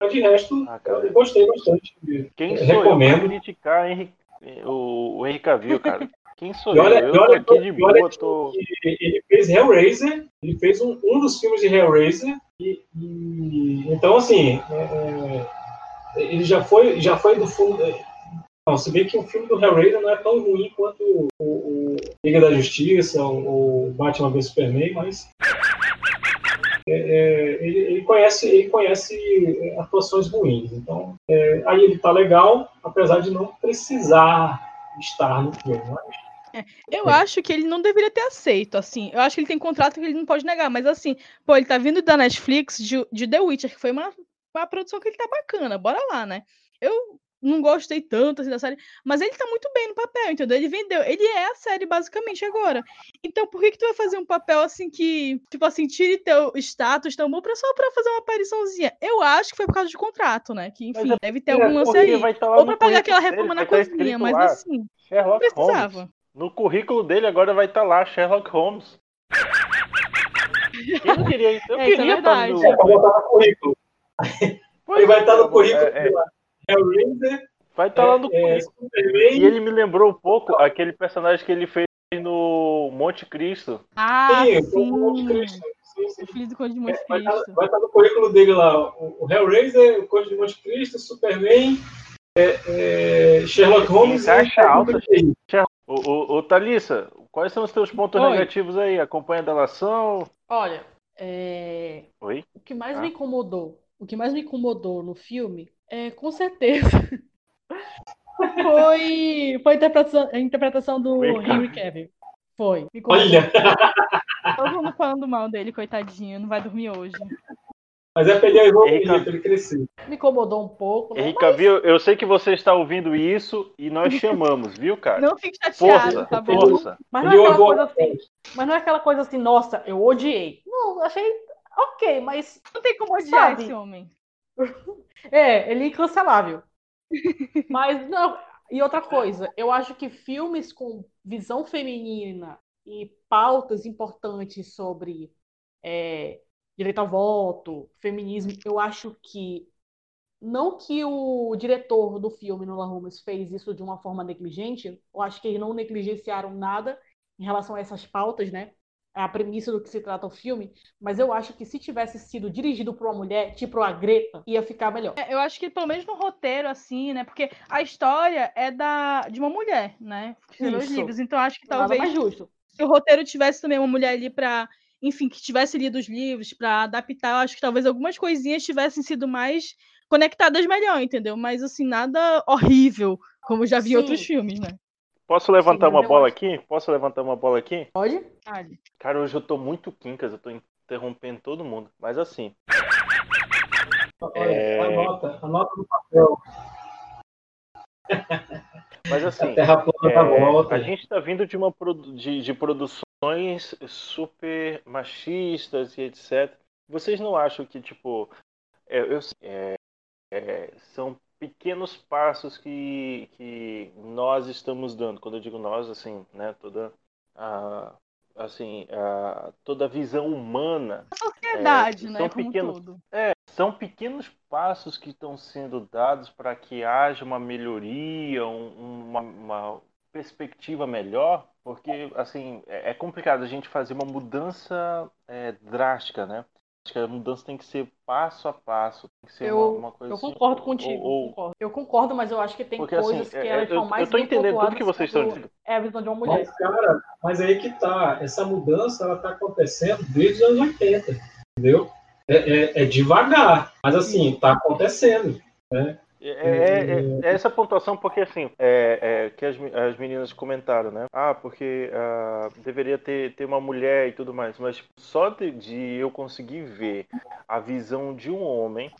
não de resto, eu gostei bastante. Quem Eu sou eu recomendo. criticar Henry- o, o Henry Cavill, cara? Quem sou E olha, eu? Eu olha, aqui de e olha boa, tô... que ele fez Hellraiser, ele fez um, um dos filmes de Hellraiser, e, e- então assim, é, é, ele já foi, já foi do fundo. é, Não, se bem que o filme do Hellraiser não é tão ruim quanto o, o Liga da Justiça, o, o Batman vs Superman, mas é, é, ele, ele conhece, ele conhece atuações ruins. Então, é, aí ele tá legal, apesar de não precisar estar no filme. Mas Eu acho que ele não deveria ter aceito, assim. Eu acho que ele tem contrato que ele não pode negar, mas assim, pô, ele tá vindo da Netflix de, de The Witcher, que foi uma, uma produção que ele tá bacana, bora lá, né? Eu não gostei tanto assim, da série, mas ele tá muito bem no papel, entendeu? Ele vendeu, ele é a série basicamente agora. Então, por que que tu vai fazer um papel assim que, tipo assim, tire teu status tão bom pra só pra fazer uma apariçãozinha? Eu acho que foi por causa de contrato, né? Que, enfim, deve ter é algum lance aí. tá Ou pra pagar aquela reforma na tá cozinha, mas lá, assim, Sherlock precisava. Holmes. No currículo dele agora vai estar lá, Sherlock Holmes. Quem não queria isso? Eu É, isso é queria tá verdade. no... É, botar no currículo. Ele vai estar no currículo É, é. Hellraiser. Vai estar lá no é, currículo. Superman. E ele me lembrou um pouco aquele personagem que ele fez no Monte Cristo. Ah, Sim, sim. o Monte Cristo. O filho do Conde de Monte Vai estar, Cristo. vai estar no currículo dele lá. O, o Hellraiser, o Conde de Monte Cristo, Superman, é, é, Sherlock Holmes. Em caixa e- alta. Ô, ô, ô, Thalissa, quais são os teus pontos Oi. negativos aí? Acompanha a delação? Olha, é, Oi? o que mais Ah. me incomodou, o que mais me incomodou no filme é, com certeza, foi, foi a, interpretação, a interpretação do Foi, Henry Cavill. Foi. Olha! Todo mundo falando mal dele, coitadinho, não vai dormir hoje. Mas é pra ele ele crescer. Me incomodou um pouco, né? Henrique Cavill, eu sei que você está ouvindo isso e nós chamamos, viu, cara? Não fique chateado, Força, tá bom? força. Mas não é aquela coisa assim, mas não é aquela coisa assim, nossa, eu odiei. Não, eu achei ok, mas. Não tem como odiar sabe? esse homem. É, ele é incancelável. Mas não. E outra coisa, eu acho que filmes com visão feminina e pautas importantes sobre é, direito ao voto, feminismo, eu acho que não que o diretor do filme, Nolan Holmes, fez isso de uma forma negligente, eu acho que eles não negligenciaram nada em relação a essas pautas, né? A premissa do que se trata o filme, mas eu acho que se tivesse sido dirigido por uma mulher, tipo a Greta, ia ficar melhor. É, Eu acho que pelo menos no roteiro, assim, né? Porque a história é da, de uma mulher, né? Os livros. Então acho que Nada talvez mais justo. se o roteiro tivesse também uma mulher ali pra enfim, que tivesse lido os livros para adaptar, eu acho que talvez algumas coisinhas tivessem sido mais conectadas melhor, entendeu? Mas assim, nada horrível, como já vi Sim. outros filmes, né? Posso levantar Sim, uma bola acho- aqui? Posso levantar uma bola aqui? Pode? Vale. Cara, hoje eu tô muito quincas, eu tô interrompendo todo mundo. Mas assim. É. anota, anota no papel. Mas assim, A Terra plana é, volta. a gente está vindo de uma produ- de, de produções super machistas e etc. Vocês não acham que tipo é, eu- é, é, são pequenos passos que, que nós estamos dando? Quando eu digo nós, assim, né, toda a assim a, toda a visão humana A sociedade, é, né? são Como pequenos- todo. é, são pequenos passos que estão sendo dados para que haja uma melhoria, um- uma, uma perspectiva melhor, porque assim é é complicado a gente fazer uma mudança é, drástica, né? Acho que a mudança tem que ser passo a passo, tem que ser Eu, uma, uma coisa eu assim, concordo ou- contigo. ou- concordo. Eu concordo, mas eu acho que tem Porque, assim, coisas que é, elas eu- são mais eu tô bem entendendo tudo que vocês estão dizendo. É a visão de uma mulher. Mas, cara, mas aí que tá. Essa mudança ela tá acontecendo desde os anos 80, entendeu? É, é- é devagar, mas assim, tá acontecendo. Né? É, é- é- é essa pontuação porque assim é, é, que as, as meninas comentaram, né? Ah, porque ah, deveria ter, ter uma mulher e tudo mais, mas só de, de eu conseguir ver a visão de um homem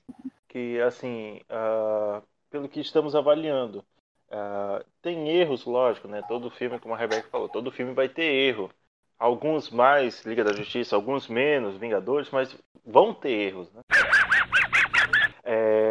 que assim, ah, pelo que estamos avaliando, ah, tem erros, lógico, né? Todo filme, como a Rebeca falou, todo filme vai ter erro. Alguns mais Liga da Justiça, alguns menos Vingadores, mas vão ter erros, né? É,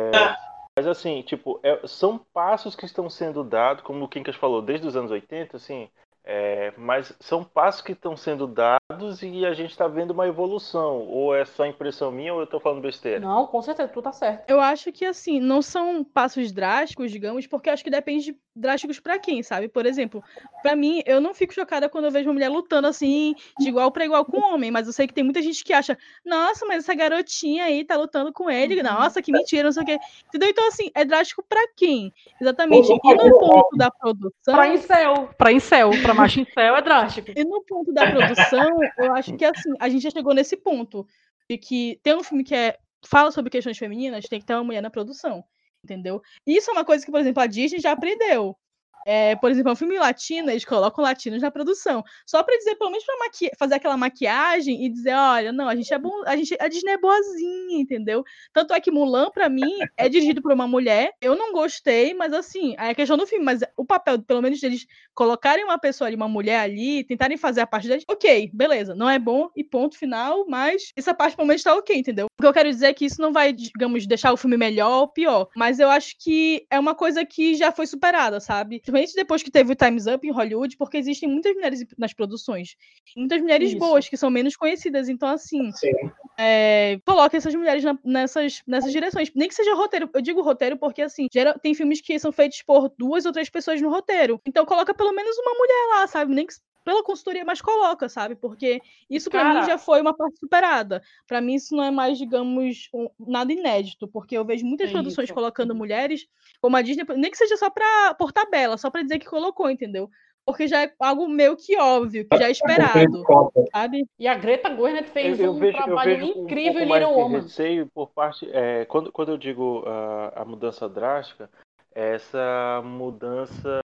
mas assim, tipo, é- são passos que estão sendo dados, como o Quincas falou, desde os anos 80, assim, é, mas são passos que estão sendo dados e a gente está vendo uma evolução. Ou é só impressão minha ou eu estou falando besteira? Não, com certeza, tu tá certo. Eu acho que assim, não são passos drásticos, digamos, porque eu acho que depende de drásticos pra quem, sabe? Por exemplo, pra mim, eu não fico chocada quando eu vejo uma mulher lutando assim, de igual pra igual com um homem, mas eu sei que tem muita gente que acha, nossa, mas essa garotinha aí tá lutando com ele, nossa, que mentira, não sei o quê. Entendeu? Então, assim, é drástico pra quem? Exatamente. E no ponto da produção. Pra incel, pra incel, pra macho incel é drástico. E no ponto da produção, eu acho que assim, a gente já chegou nesse ponto de que tem um filme que é fala sobre questões femininas, tem que ter uma mulher na produção, entendeu? Isso é uma coisa que, por exemplo, a Disney já aprendeu. É, por exemplo, um filme latino, eles colocam latinos na produção. Só pra dizer, pelo menos pra maqui- fazer aquela maquiagem e dizer, olha, não, a gente é bom, a gente a Disney é boazinha, entendeu? Tanto é que Mulan, pra mim, é dirigido por uma mulher. Eu não gostei, mas assim, é questão do filme, mas o papel, pelo menos, deles colocarem uma pessoa ali, uma mulher ali, tentarem fazer a parte deles, ok, beleza, não é bom e ponto final, mas essa parte pelo menos tá ok, entendeu? O que eu quero dizer é que isso não vai, digamos, deixar o filme melhor ou pior, mas eu acho que é uma coisa que já foi superada, sabe? Principalmente depois que teve o Time's Up em Hollywood, porque existem muitas mulheres nas produções, muitas mulheres Isso. boas, que são menos conhecidas, então assim, é, coloca essas mulheres na- nessas, nessas direções. Nem que seja roteiro. Eu digo roteiro porque, assim, tem filmes que são feitos por duas ou três pessoas no roteiro. Então coloca pelo menos uma mulher lá, sabe? Nem que pela consultoria, mas coloca, sabe? Porque isso pra mim já foi uma parte superada. Pra mim isso não é mais, digamos, um- nada inédito, porque eu vejo muitas É produções isso. colocando mulheres, como a Disney, nem que seja só pra, por tabela, só pra dizer que colocou, entendeu? Porque já é algo meio que óbvio, que já é esperado, sabe? E a Greta Gerwig fez eu, eu um vejo, eu trabalho um incrível pouco em Little Woman. receio por parte. é, quando, quando eu digo ah, a mudança drástica, essa mudança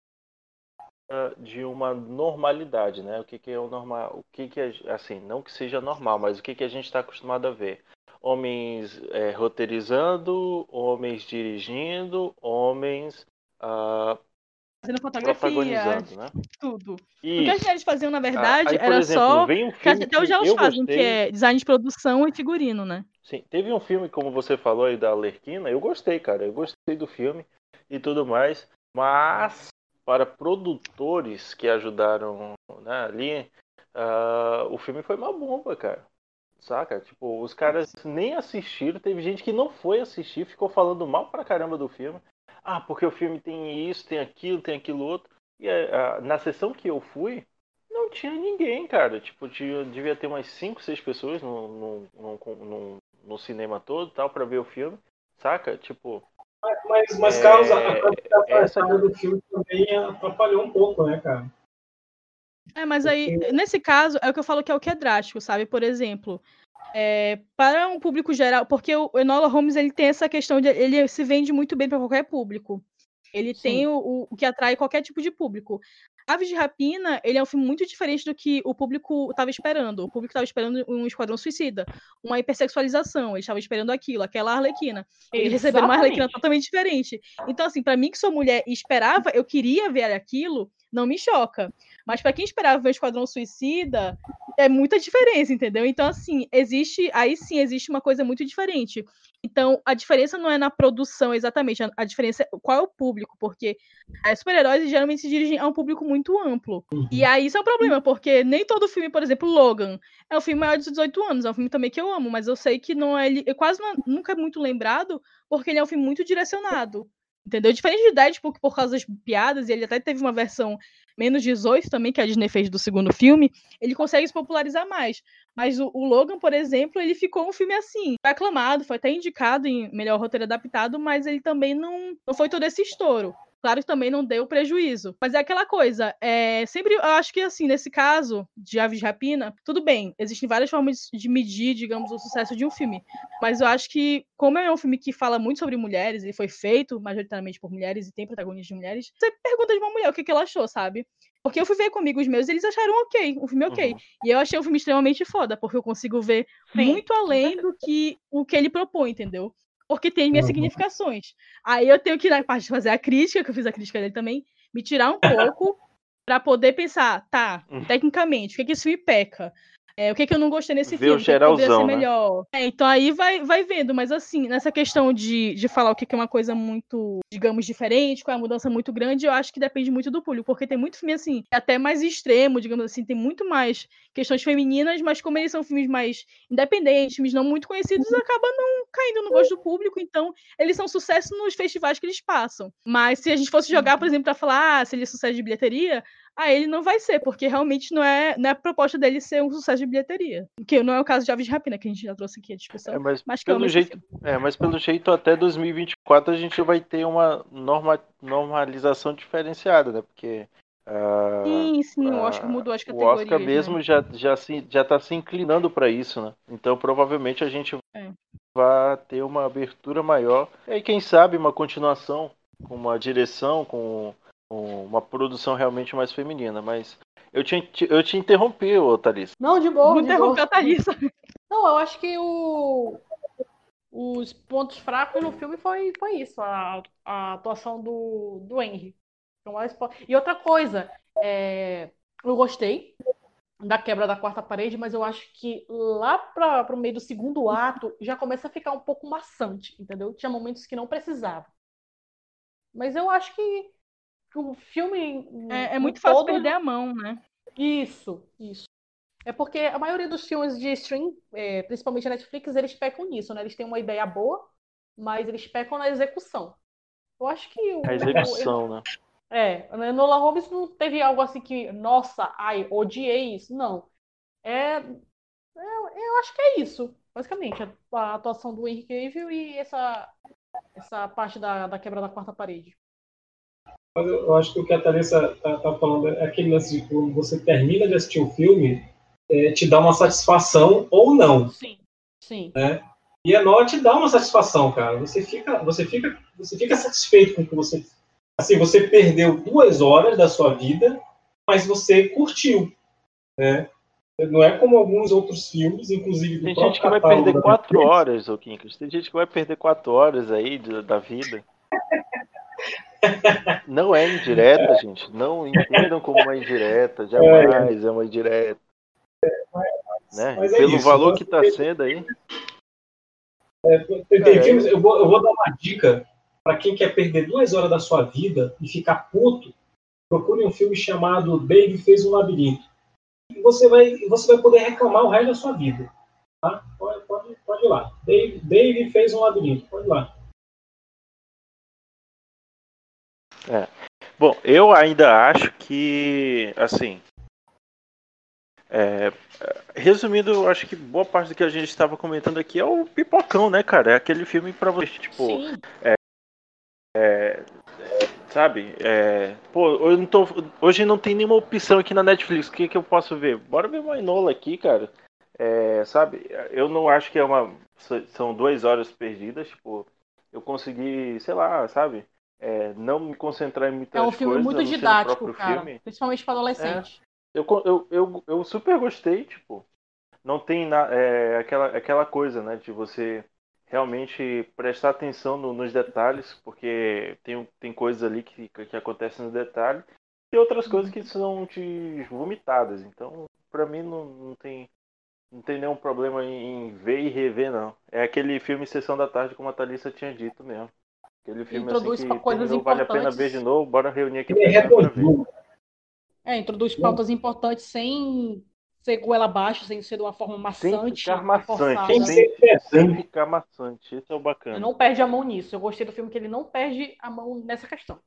de uma normalidade, né? O que, que é o normal? O que, que é assim? Não que seja normal, mas o que, que a gente está acostumado a ver? Homens é, roteirizando, homens dirigindo, homens ah, Fazendo fotografia, né? tudo. O que as mulheres faziam, na Ah, verdade, aí, era exemplo, só. um que até hoje que elas fazem, que gostei. é design de produção e figurino, né? Sim, teve um filme, como você falou aí, da Lerquina, eu gostei, cara, eu gostei do filme e tudo mais, mas para produtores que ajudaram né, ali, ah, o filme foi uma bomba, cara. Saca? Tipo, os caras nem assistiram, teve gente que não foi assistir, ficou falando mal pra caramba do filme. Ah, porque o filme tem isso, tem aquilo, tem aquilo outro. E ah, na sessão que eu fui, não tinha ninguém, cara. Tipo, tinha, devia ter umas 5, 6 pessoas no, no, no, no, cinema todo tal pra ver o filme. Saca? Tipo. Mas, mas É, Carlos, a a essa- qualidade do filme também atrapalhou um pouco, né, cara? É, mas aí, nesse caso, é o que eu falo que é o que é drástico, sabe? Por exemplo, é, para um público geral, porque o Enola Holmes ele tem essa questão de ele se vende muito bem para qualquer público. Ele tem o, o- o que atrai qualquer tipo de público. Aves de Rapina, ele é um filme muito diferente do que o público estava esperando. O público estava esperando um Esquadrão Suicida, uma hipersexualização, eles estavam esperando aquilo, aquela Arlequina. Eles receberam uma Arlequina totalmente diferente. Então, assim, para mim que sou mulher e esperava, eu queria ver aquilo, não me choca. Mas para quem esperava ver o Esquadrão Suicida, é muita diferença, entendeu? Então, assim, existe. Aí sim existe uma coisa muito diferente. Então, a diferença não é na produção exatamente, a, a diferença é qual é o público, porque é, super-heróis geralmente se dirigem a um público muito amplo. E aí isso é um problema, porque nem todo filme, por exemplo, Logan, é um filme maior de 18 anos, é um filme também que eu amo, mas eu sei que não é. ele- quase não- nunca é muito lembrado, porque ele é um filme muito direcionado. Entendeu? Diferente de Deadpool, que por causa das piadas, e ele até teve uma versão menos 18 também, que a Disney fez do segundo filme, ele consegue se popularizar mais. Mas o, o Logan, por exemplo, ele ficou um filme assim, foi aclamado, foi até indicado em melhor roteiro adaptado, mas ele também não, não foi todo esse estouro. Claro que também não deu prejuízo. Mas é aquela coisa, é, sempre eu acho que assim, nesse caso de Aves de Rapina, tudo bem, existem várias formas de medir, digamos, o sucesso de um filme. Mas eu acho que, como é um filme que fala muito sobre mulheres, e foi feito majoritariamente por mulheres e tem protagonistas de mulheres, você pergunta de uma mulher o que, que ela achou, sabe? Porque eu fui ver com amigos meus e eles acharam ok, um filme ok. E eu achei o filme extremamente foda, porque eu consigo ver Sim, muito além do que o que ele propõe, entendeu? Porque tem minhas Uhum. significações. Aí eu tenho que, na parte de fazer a crítica, que eu fiz a crítica dele também, me tirar um pouco pra poder pensar, tá, tecnicamente, o que, que esse filme peca? É, o que, que eu não gostei nesse o filme? O que que poderia ser geralzão, né? melhor? É, então aí vai, vai vendo, mas assim, nessa questão de, de falar o que, que é uma coisa muito, digamos, diferente, qual é a mudança muito grande, eu acho que depende muito do público, porque tem muito filme assim, é até mais extremo, digamos assim, tem muito mais questões femininas, mas como eles são filmes mais independentes, filmes não muito conhecidos, acaba não caindo no gosto do público, então eles são sucesso nos festivais que eles passam. Mas se a gente fosse jogar, por exemplo, pra falar ah, se ele é sucesso de bilheteria, ah, ele não vai ser, porque realmente não é, não é a proposta dele ser um sucesso de bilheteria. Que não é o caso de Aves de Rapina, que a gente já trouxe aqui a discussão. É, mas, mas pelo jeito, é, mas pelo jeito até 2024 a gente vai ter uma norma, normalização diferenciada, né? Porque ah, Sim, sim, o Oscar mudou as o categorias. Oscar né? mesmo já já se já está se inclinando para isso, né? Então provavelmente a gente É. vai ter uma abertura maior e aí, quem sabe uma continuação com uma direção com uma produção realmente mais feminina, mas eu te, eu te interrompi, ô Thalissa. Não, de boa. Boa. a Thalissa. Não, eu acho que o... os pontos fracos no filme foi, foi isso, a, a atuação do, do Henry. E outra coisa, é, eu gostei da quebra da quarta parede, mas eu acho que lá para o meio do segundo ato já começa a ficar um pouco maçante, entendeu? Tinha momentos que não precisava. Mas eu acho que o filme. É, é muito fácil todo, perder a mão, né? Isso, isso. É porque a maioria dos filmes de stream, é, principalmente a Netflix, eles pecam nisso, né? Eles têm uma ideia boa, mas eles pecam na execução. Eu acho que o, A execução, né? é, né, Nolan Holmes não teve algo assim que, nossa, ai, odiei isso. Não. É, é- eu acho que é isso, basicamente. A, a atuação do Henry Cavill e essa, essa parte da, da quebra da quarta parede. Mas eu, acho que o que a Thalissa tá, tá falando é aquele lance de quando você termina de assistir o filme, é, te dá uma satisfação ou não. Sim. Sim. Né? E a Enola te dá uma satisfação, cara. Você fica, você fica, você fica satisfeito com o que você. Assim, você perdeu duas horas da sua vida, mas você curtiu. Né? Não é como alguns outros filmes, inclusive do Tem gente que vai perder quatro horas, ô Kinkas. Tem gente que vai perder quatro horas aí da vida. Não é indireta, gente. Não entendam como uma indireta. Jamais é uma indireta. Né? mas é Pelo isso, valor que tá sendo aí. É, eu vou, eu vou dar uma dica para quem quer perder duas horas da sua vida e ficar puto. Procure um filme chamado Dave fez um labirinto. E você vai, você vai poder reclamar o resto da sua vida. Tá? Pode, pode, pode ir lá. Dave, Dave fez um labirinto. Pode ir lá. É. Bom, eu ainda acho que, assim, é, resumindo, eu acho que boa parte do que a gente estava comentando aqui é o pipocão, né, cara? É aquele filme pra você, tipo, é, é, sabe? É, pô, eu não tô, hoje não tem nenhuma opção aqui na Netflix. O que, que eu posso ver? Bora ver uma Enola aqui, cara. É, sabe? Eu não acho que é uma. São duas horas perdidas. Tipo, eu consegui, sei lá, sabe? É, não me concentrar em muitas É um coisas. filme a muito didático, cara. filme. Principalmente para adolescente. Eu, co- eu, eu, eu super gostei, tipo, não tem na, é, aquela, aquela coisa, né, de você realmente prestar atenção no- nos detalhes, porque tem, tem coisas ali que, que acontecem no detalhe e outras coisas que são te vomitadas. Então, pra mim, não, não, tem, não tem nenhum problema em, em ver e rever, não. É aquele filme Sessão da Tarde, como a Thalissa tinha dito mesmo. Aquele filme Introduz assim que coisas terminou, vale a pena ver de novo, bora reunir aqui Ele é. É, introduz pautas importantes sem ser goela abaixo, sem ser de uma forma Sem maçante. ficar maçante, sem, sem ficar maçante. Esse é o bacana. Ele não perde a mão nisso. Eu gostei do filme que ele não perde a mão nessa questão.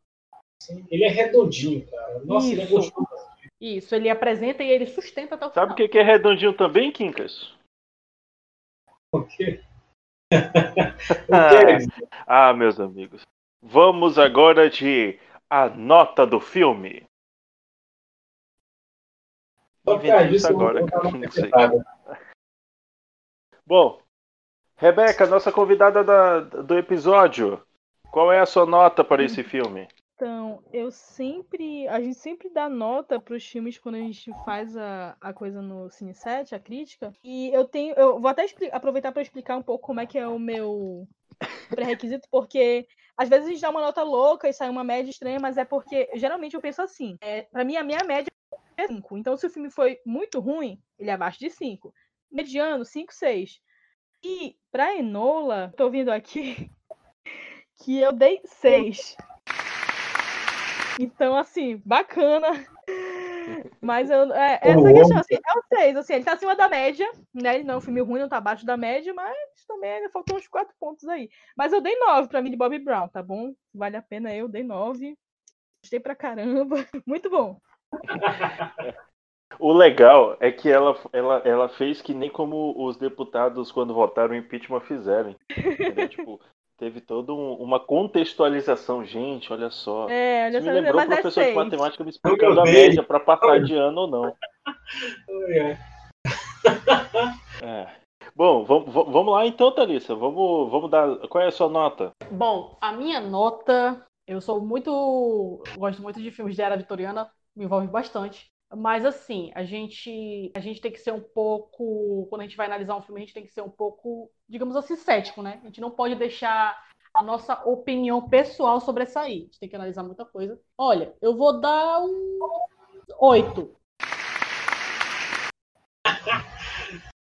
Ele é redondinho, cara. Nossa, ele é Isso. gostoso. Isso, ele apresenta e ele sustenta até o Sabe o final. que que é redondinho também, Quincas? O quê? Ah, meus amigos. Vamos agora de a nota do filme. Isso agora. Bom, Rebeca, nossa convidada da- do episódio, qual é a sua nota para esse filme? Então, eu sempre. A gente sempre dá nota para os filmes quando a gente faz a, a coisa no Cine 7, a crítica. E eu tenho. Eu vou até aproveitar para explicar um pouco como é que é o meu pré-requisito, porque às vezes a gente dá uma nota louca e sai uma média estranha, mas é porque geralmente eu penso assim. É, para mim, a minha média é 5. Então, se o filme foi muito ruim, ele é abaixo de 5. Mediano, 5, 6. E pra Enola, tô vindo aqui que eu dei 6. Então, assim, bacana. Mas eu, é, essa é questão, assim, é um 6, assim, ele tá acima da média, né? Ele não é um filme ruim, não tá abaixo da média, mas também ainda faltam uns 4 pontos aí. Mas eu dei 9 pra mim de Bobby Brown, tá bom? Vale a pena eu, dei 9. Gostei pra caramba. Muito bom. O legal é que ela, ela, ela fez que nem como os deputados, quando votaram o impeachment, fizeram. entendeu? tipo, teve toda um- uma contextualização. Gente, olha só. É, olha Isso só, me lembrou o é professor de matemática me explicando a média para passar de ano ou não. É. Bom, vamos, vamos lá então, Thalissa. Vamos, vamos dar. Qual é a sua nota? Bom, a minha nota. Eu sou muito. Gosto muito de filmes de era vitoriana, me envolve bastante. Mas assim, a gente, a gente tem que ser um pouco. Quando a gente vai analisar um filme, a gente tem que ser um pouco, digamos assim, cético, né? A gente não pode deixar a nossa opinião pessoal sobressair. A gente tem que analisar muita coisa. Olha, eu vou dar um 8.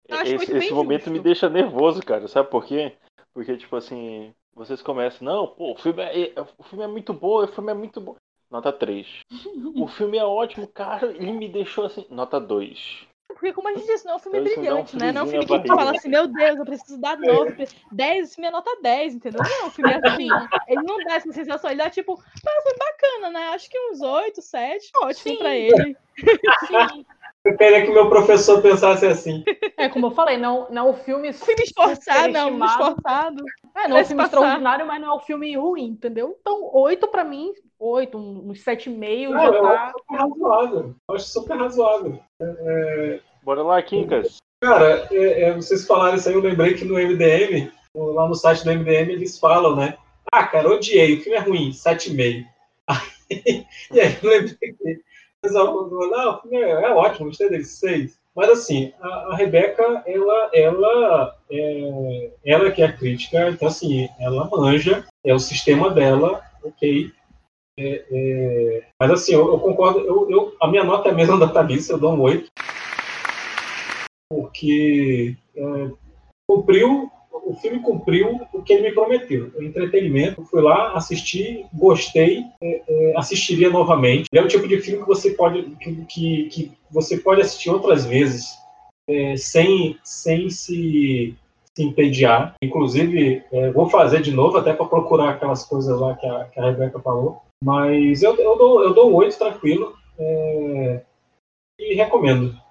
Eu acho Esse, esse momento justo. me deixa nervoso, cara. Sabe por quê? Porque, tipo assim, vocês começam, não, pô, o filme é, o filme é muito bom, o filme é muito bom. Nota 3. O filme é ótimo, cara, ele me deixou assim, nota 2. Porque, como a gente disse, não é um filme Então dá um brilhante, né? Não é um filme que tu fala assim, meu Deus, eu preciso dar 9, 10, esse filme é nota 10, entendeu? Não, é um filme assim, ele não dá essa sensação, ele dá tipo, ah, foi bacana, né? Acho que uns 8, 7, ótimo Sim. pra ele. Sim. Eu queria que meu professor pensasse assim. É, como eu falei, não, não é um filme. Filme esforçado, não, filme esforçado. É, não é um filme passar. extraordinário, mas não é um filme ruim, entendeu? Então, 8 pra mim, 8, uns 7,5 Não, já eu tá. acho super razoável. Eu acho super razoável. É, Bora lá, Quincas. Cara, é, é, vocês falaram isso aí, eu lembrei que no MDM, lá no site do MDM, eles falam, né? Ah, cara, odiei, o filme é ruim, 7,5. Aí, e aí eu lembrei que não, o filme é, é ótimo, gostei dele, 6. Mas assim, a, a Rebeca, ela, ela, é, ela que é crítica, então assim, ela manja, é o sistema dela, ok. É, é, mas assim, eu, eu concordo, eu, eu- a minha nota é a mesma da Thalissa, eu dou um 8 porque é, cumpriu, o filme cumpriu o que ele me prometeu. Entretenimento, fui lá, assisti, gostei, é, é, assistiria novamente. É o tipo de filme que você pode, que, que, que você pode assistir outras vezes, é, sem, sem se, se entediar. Inclusive, é, vou fazer de novo, até para procurar aquelas coisas lá que a, que a Rebeca falou. Mas eu, eu, dou, eu dou um 8 tranquilo é, e recomendo.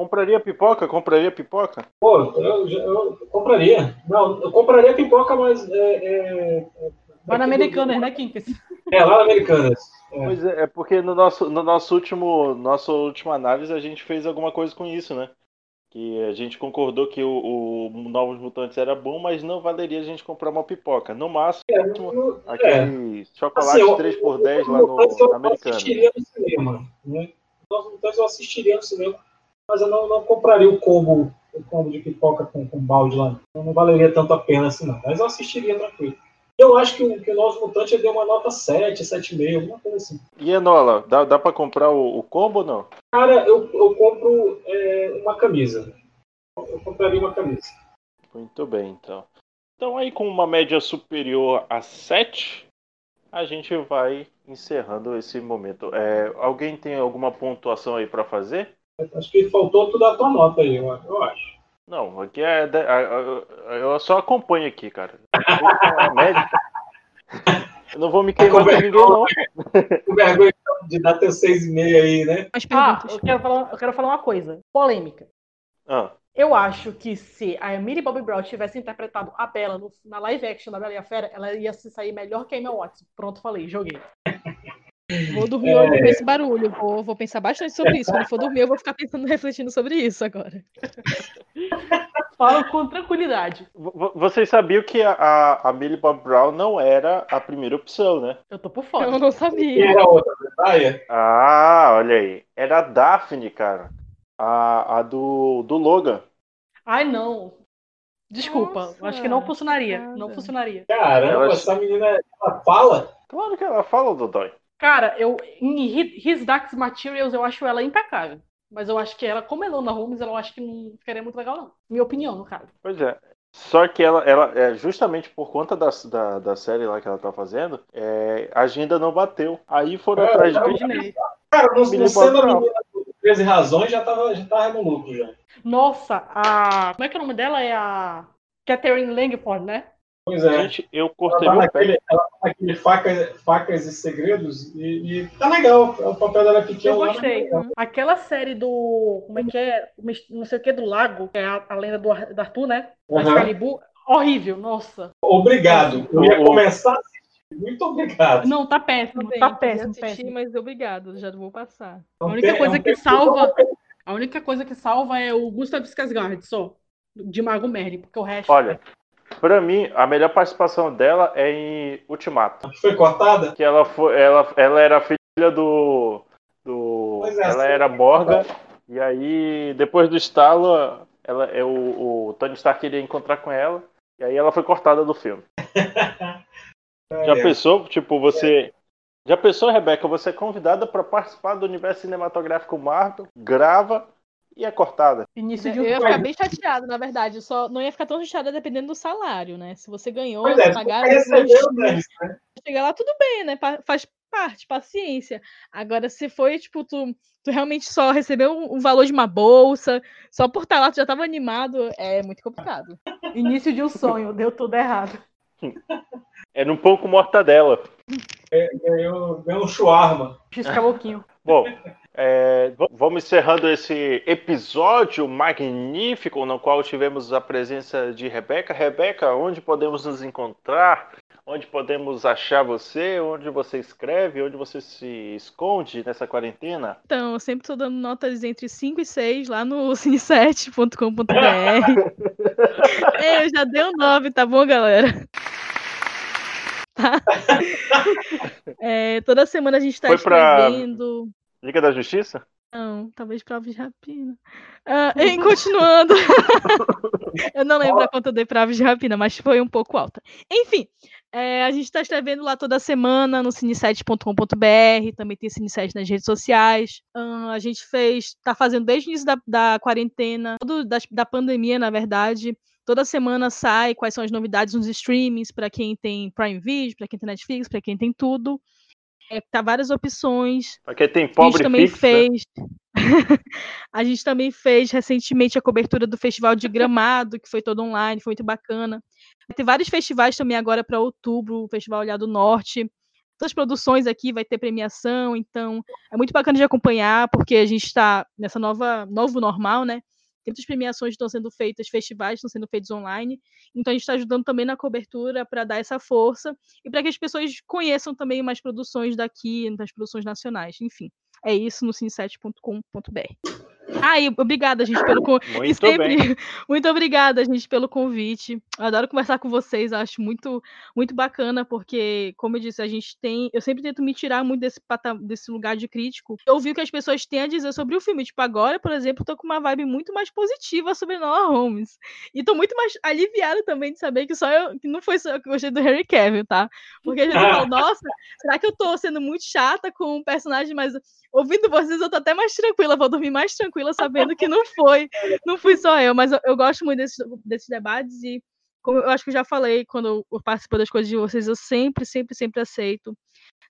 Compraria pipoca? Compraria pipoca? Pô, eu, eu compraria. Não, eu compraria pipoca, mas é, é, é, Vai na Americanas, né, Quincas? É, lá na Americanas. Pois é, é porque no nosso, no nosso último, nossa última análise a gente fez alguma coisa com isso, né? Que a gente concordou que o, o Novos Mutantes era bom, mas não valeria a gente comprar uma pipoca. No máximo, aquele chocolate Assim, eu- 3x10 lá eu- no, eu Americana. assistiria no cinema. Né? Novos Mutantes eu assistiria no cinema, mas eu não, não compraria o combo, o combo de pipoca com, com balde lá. Não, não valeria tanto a pena assim, não. Mas eu assistiria tranquilo. Eu acho que o, que o Novos Mutantes deu uma nota 7, 7,5, alguma coisa assim. E Enola, dá, dá pra comprar o, o combo ou não? Cara, eu, eu compro é, uma camisa. Eu compraria uma camisa. Muito bem, então. Então aí com uma média superior a 7, a gente vai encerrando esse momento. É, alguém tem alguma pontuação aí pra fazer? Acho que faltou tu dar a tua nota aí, eu, acho. Não, aqui é. Eu só acompanho aqui, cara. Eu não vou me queimar com ninguém, não. Com vergonha de dar teu 6,5 aí, né? Ah, eu quero, falar, eu quero falar uma coisa. Polêmica. Ah, Eu acho que se a Millie Bobby Brown tivesse interpretado a Bella no- na live action da Bela e a Fera, ela ia se sair melhor que a Emma Watson. Pronto, falei, joguei. Vou dormir hoje com esse barulho. Vou, vou pensar bastante sobre isso. Quando for dormir, eu vou ficar pensando, refletindo sobre isso agora. Falo com tranquilidade. vo- vocês sabiam que a, a, Millie Bob Brown não era a primeira opção, né? Eu tô por fora. Eu não sabia. Quem era a outra? Zendaya? Ah, olha aí. Era a Daphne, cara. A, a do, do Logan. Ai, não. Desculpa, Nossa, acho que não funcionaria. Não chocada. funcionaria. Caramba, essa menina ela fala? Claro que ela fala, Dodói. Cara, eu em His Dark Materials eu acho ela impecável. Mas eu acho que ela, como Elona Holmes, eu acho que não ficaria muito legal, não. Minha opinião, no caso. Pois é. Só que ela, ela é, justamente por conta da, da, da série lá que ela tá fazendo, é, a agenda não bateu. Aí foram É, atrás de? Imaginei. Cara, Bob Brown. menina do 13 razões já tava, já tava no lucro já. Nossa, a. Como é que é o nome dela? É a. Catherine Langford, né? Pois é. Gente, eu Ela cortei tá meu naquele, pé. ela tá naquele facas, facas e segredos e, e tá legal. O papel dela é pequeno. Eu lá, gostei. tá legal. Aquela série do. Como é que é? Não sei o que do lago, que é a, a lenda do, do Arthur, né? Da Uhum. Excalibur. Horrível, nossa. Obrigado. Eu ia começar a assistir. Muito obrigado. Não, tá péssimo. Tá péssimo, assistir, péssimo. mas obrigado, já vou passar. A Não única tem- coisa que salva. A única coisa que salva é o Gustav Skarsgård, só. De Mago Merlin, porque o resto. Olha, pra mim, a melhor participação dela é em Ultimato. Foi cortada? Que ela foi. Ela, ela era filha do. do é, ela era Morgan. E aí, depois do estalo, ela, é, o, o Tony Stark queria encontrar com ela. E aí ela foi cortada do filme. Já pensou, tipo, você. Já pensou, Rebeca, você é convidada para participar do universo cinematográfico Marvel, grava e é cortada. Início de Eu um. ia ficar bem chateada, na verdade. Eu só não ia ficar tão chateada dependendo do salário, né? Se você ganhou, Pois é, pagaram, né? chegar lá, tudo bem, né? Faz parte, paciência. Agora, se foi, tipo, tu, tu realmente só recebeu o valor de uma bolsa, só por estar lá, tu já tava animado, é muito complicado. Início de um sonho, deu tudo errado. Era um pão com mortadela. Ganhou, ganhou um shawarma. Pisca boquinho. Bom, é, vamos encerrando esse episódio magnífico no qual tivemos a presença de Rebeca. Rebeca, onde podemos nos encontrar? Onde podemos achar você? Onde você escreve? Onde você se esconde nessa quarentena? Então, eu sempre tô dando notas entre 5 e 6 lá no cine7.com.br. É, eu já dei um 9, tá bom, galera? Tá? É, toda semana a gente tá pra- escrevendo. Liga da Justiça? Não, talvez aves de rapina. Ah, e continuando. eu não lembro a quanto eu dei pra aves de rapina, mas foi um pouco alta. Enfim, é, a gente está escrevendo lá toda semana no cine7.com.br, também tem Cine7 nas redes sociais. Ah, a gente fez, tá fazendo desde o início da, da quarentena, todo, da, da pandemia, na verdade. Toda semana sai quais são as novidades nos streamings, para quem tem Prime Video, para quem tem Netflix, para quem tem tudo. É, tá várias opções. Porque tem A gente pobre também fixo, né? fez. a gente também fez recentemente a cobertura do Festival de Gramado, que foi todo online, foi muito bacana. Vai ter vários festivais também agora para outubro, o Festival Olhar do Norte. Todas as produções aqui vai ter premiação, então é muito bacana de acompanhar, porque a gente está nessa nova novo normal, né? Tem muitas premiações que estão sendo feitas, festivais estão sendo feitos online. Então a gente está ajudando também na cobertura para dar essa força e para que as pessoas conheçam também mais produções daqui, das produções nacionais. Enfim, é isso no cine7.com.br. Ah, e obrigada, gente, pelo con... e Muito sempre bem. muito obrigada, gente, pelo convite. Eu adoro conversar com vocês, acho muito muito bacana porque, como eu disse, a gente tem, eu sempre tento me tirar muito desse pata- desse lugar de crítico. Eu ouvi o que as pessoas têm a dizer sobre o filme, tipo, agora, por exemplo, tô com uma vibe muito mais positiva sobre Noah Holmes. E tô muito mais aliviada também de saber que só eu, que não foi só eu que gostei do Harry Cavill, tá? Porque a gente fala, nossa, será que eu tô sendo muito chata com o personagem, mas ouvindo vocês eu tô até mais tranquila, vou dormir mais tranquila sabendo que não foi, não fui só eu, mas eu, eu gosto muito desses, desses debates e como eu acho que eu já falei quando eu participo das coisas de vocês, eu sempre, sempre, sempre aceito.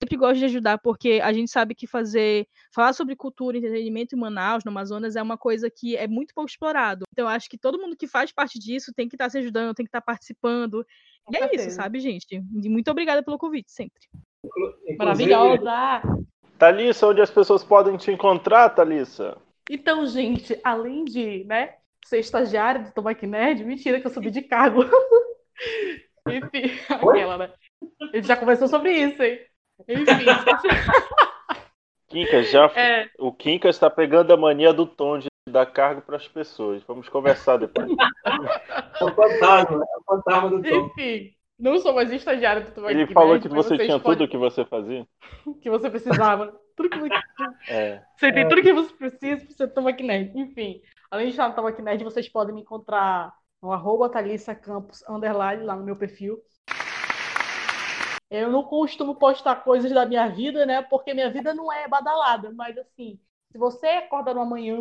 Sempre gosto de ajudar, porque a gente sabe que fazer, falar sobre cultura, entretenimento em Manaus, no Amazonas, é uma coisa que é muito pouco explorado. Então, eu acho que todo mundo que faz parte disso tem que estar se ajudando, tem que estar participando. Com e é isso, certeza. sabe, gente? E muito obrigada pelo convite, sempre. Maravilhosa! Thalissa, onde as pessoas podem te encontrar, Thalissa? Então, gente, além de, né, ser estagiária do Tomac Nerd, mentira que eu subi de cargo. Enfim, aquela, né? A gente já conversou sobre isso, hein? Enfim. Quincas, já, É. o Quincas está pegando a mania do tom de dar cargo para as pessoas. Vamos conversar depois. É o fantasma, é o fantasma do Tom. Enfim, não sou mais estagiária do Tomac Ele falou que mas você tinha podem- tudo o que você fazia. que você precisava. Tudo que você... É. Você tem É. tudo que você precisa para ser Tomac Nerd. Enfim, além de estar no Tomac Nerd, vocês podem me encontrar no arroba Thalissa Campos, underline, lá no meu perfil. Eu não costumo postar coisas da minha vida, né? Porque minha vida não é badalada. Mas, assim, se você acorda numa manhã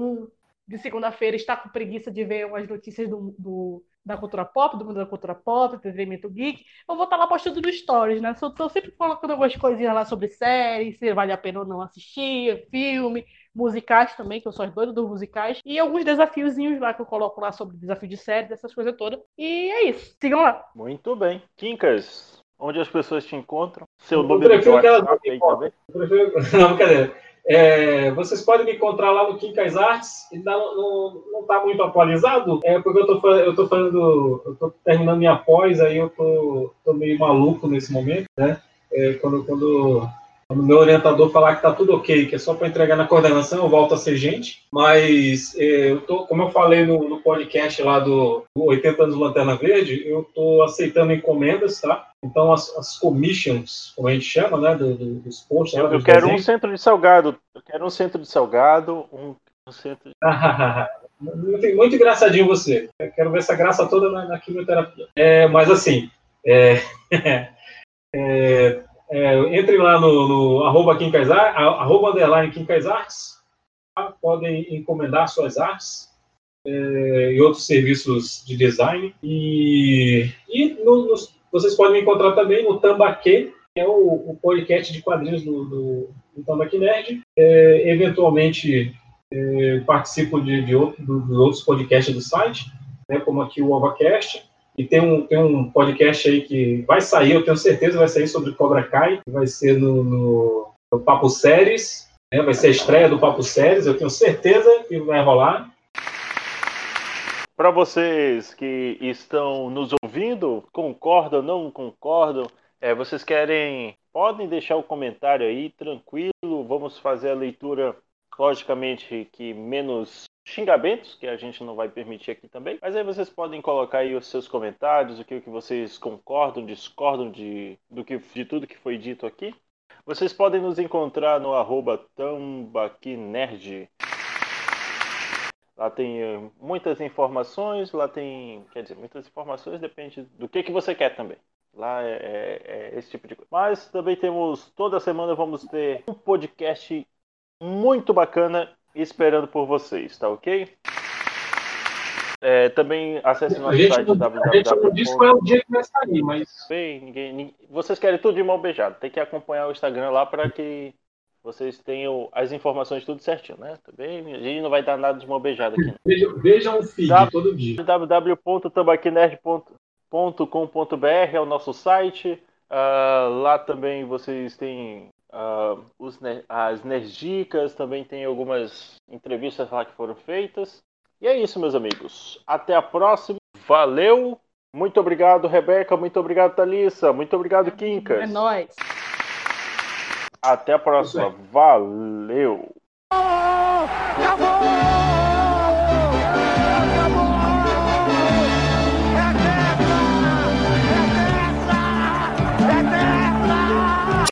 de segunda-feira e está com preguiça de ver umas notícias do, do- da cultura pop, do mundo da cultura pop, entretenimento geek, eu vou estar lá postando no Stories, né? Estou sempre colocando algumas coisinhas lá sobre séries, se vale a pena ou não assistir, filme, musicais também, que eu sou as doida dos musicais, e alguns desafiozinhos lá que eu coloco lá sobre desafio de séries, essas coisas todas. E é isso. Sigam lá. Muito bem. Quincas, onde as pessoas te encontram? Seu Eu que elas não WhatsApp aí também? Eu prefiro- Não, brincadeira. É, vocês podem me encontrar lá no Quincas Arts. Ainda não, não, não tá muito atualizado, é porque eu fa- eu tô fazendo. Eu tô terminando minha pós, aí eu tô, tô meio maluco nesse momento, né? É, quando, quando o meu orientador falar que tá tudo ok, que é só para entregar na coordenação, eu volto a ser gente. Mas é, eu tô, como eu falei no, no podcast lá do, do 80 anos Lanterna Verde, eu tô aceitando encomendas, tá? Então as, as commissions, como a gente chama, né? do- do- dos posts. lá, Eu, eu quero um desenhos. centro de salgado. Eu quero um centro de salgado, um, um centro de... muito, muito engraçadinho você. Eu quero ver essa graça toda na, na quimioterapia. É, mas assim, é, é, é, entre lá no, no arroba Quincas Ar- a- arroba underline Arts, tá? podem encomendar suas artes é, e outros serviços de design. E, e no- nos- vocês podem me encontrar também no Tambaquê, que é o, o podcast de quadrinhos do, do, do Tambaquê Nerd. É, eventualmente é, participo de, de outro- outros podcasts do site, né, como aqui o OvaCast. E tem um, tem um podcast aí que vai sair, eu tenho certeza, vai sair sobre Cobra Kai, vai ser no, no, no Papo Séries, né, vai ser a estreia do Papo Séries, eu tenho certeza que vai rolar. Para vocês que estão nos ouvindo, concordam, não concordam, é, vocês querem, podem deixar o comentário aí, tranquilo, vamos fazer a leitura, logicamente, que menos xingamentos, que a gente não vai permitir aqui também, mas aí vocês podem colocar aí os seus comentários, o que, o que vocês concordam, discordam de, do que, de tudo que foi dito aqui. Vocês podem nos encontrar no arroba tambaquinerd. Lá tem eh, muitas informações, lá tem, quer dizer, muitas informações depende do que, que você quer também. Lá é, é- é esse tipo de coisa. Mas também temos, toda semana vamos ter um podcast muito bacana esperando por vocês, tá ok? É, também acesse nosso gente, site qual é o dia que vai sair, mas Bem, ninguém, ninguém- vocês querem tudo de mão beijada. Tem que acompanhar o Instagram lá para que vocês tenham as informações tudo certinho, né? Também a gente não vai dar nada de mão beijada aqui. vejam, vejam o feed Tá. todo dia. www.tambaquinerd.com.br é o nosso site. Ah, lá também vocês têm ah, os, as Nerdicas, também tem algumas entrevistas lá que foram feitas. E é isso, meus amigos. Até a próxima. Valeu. Muito obrigado, Rebeca. Muito obrigado, Thalissa. Muito obrigado, Quincas. É nóis. Até a próxima. Valeu. Acabou!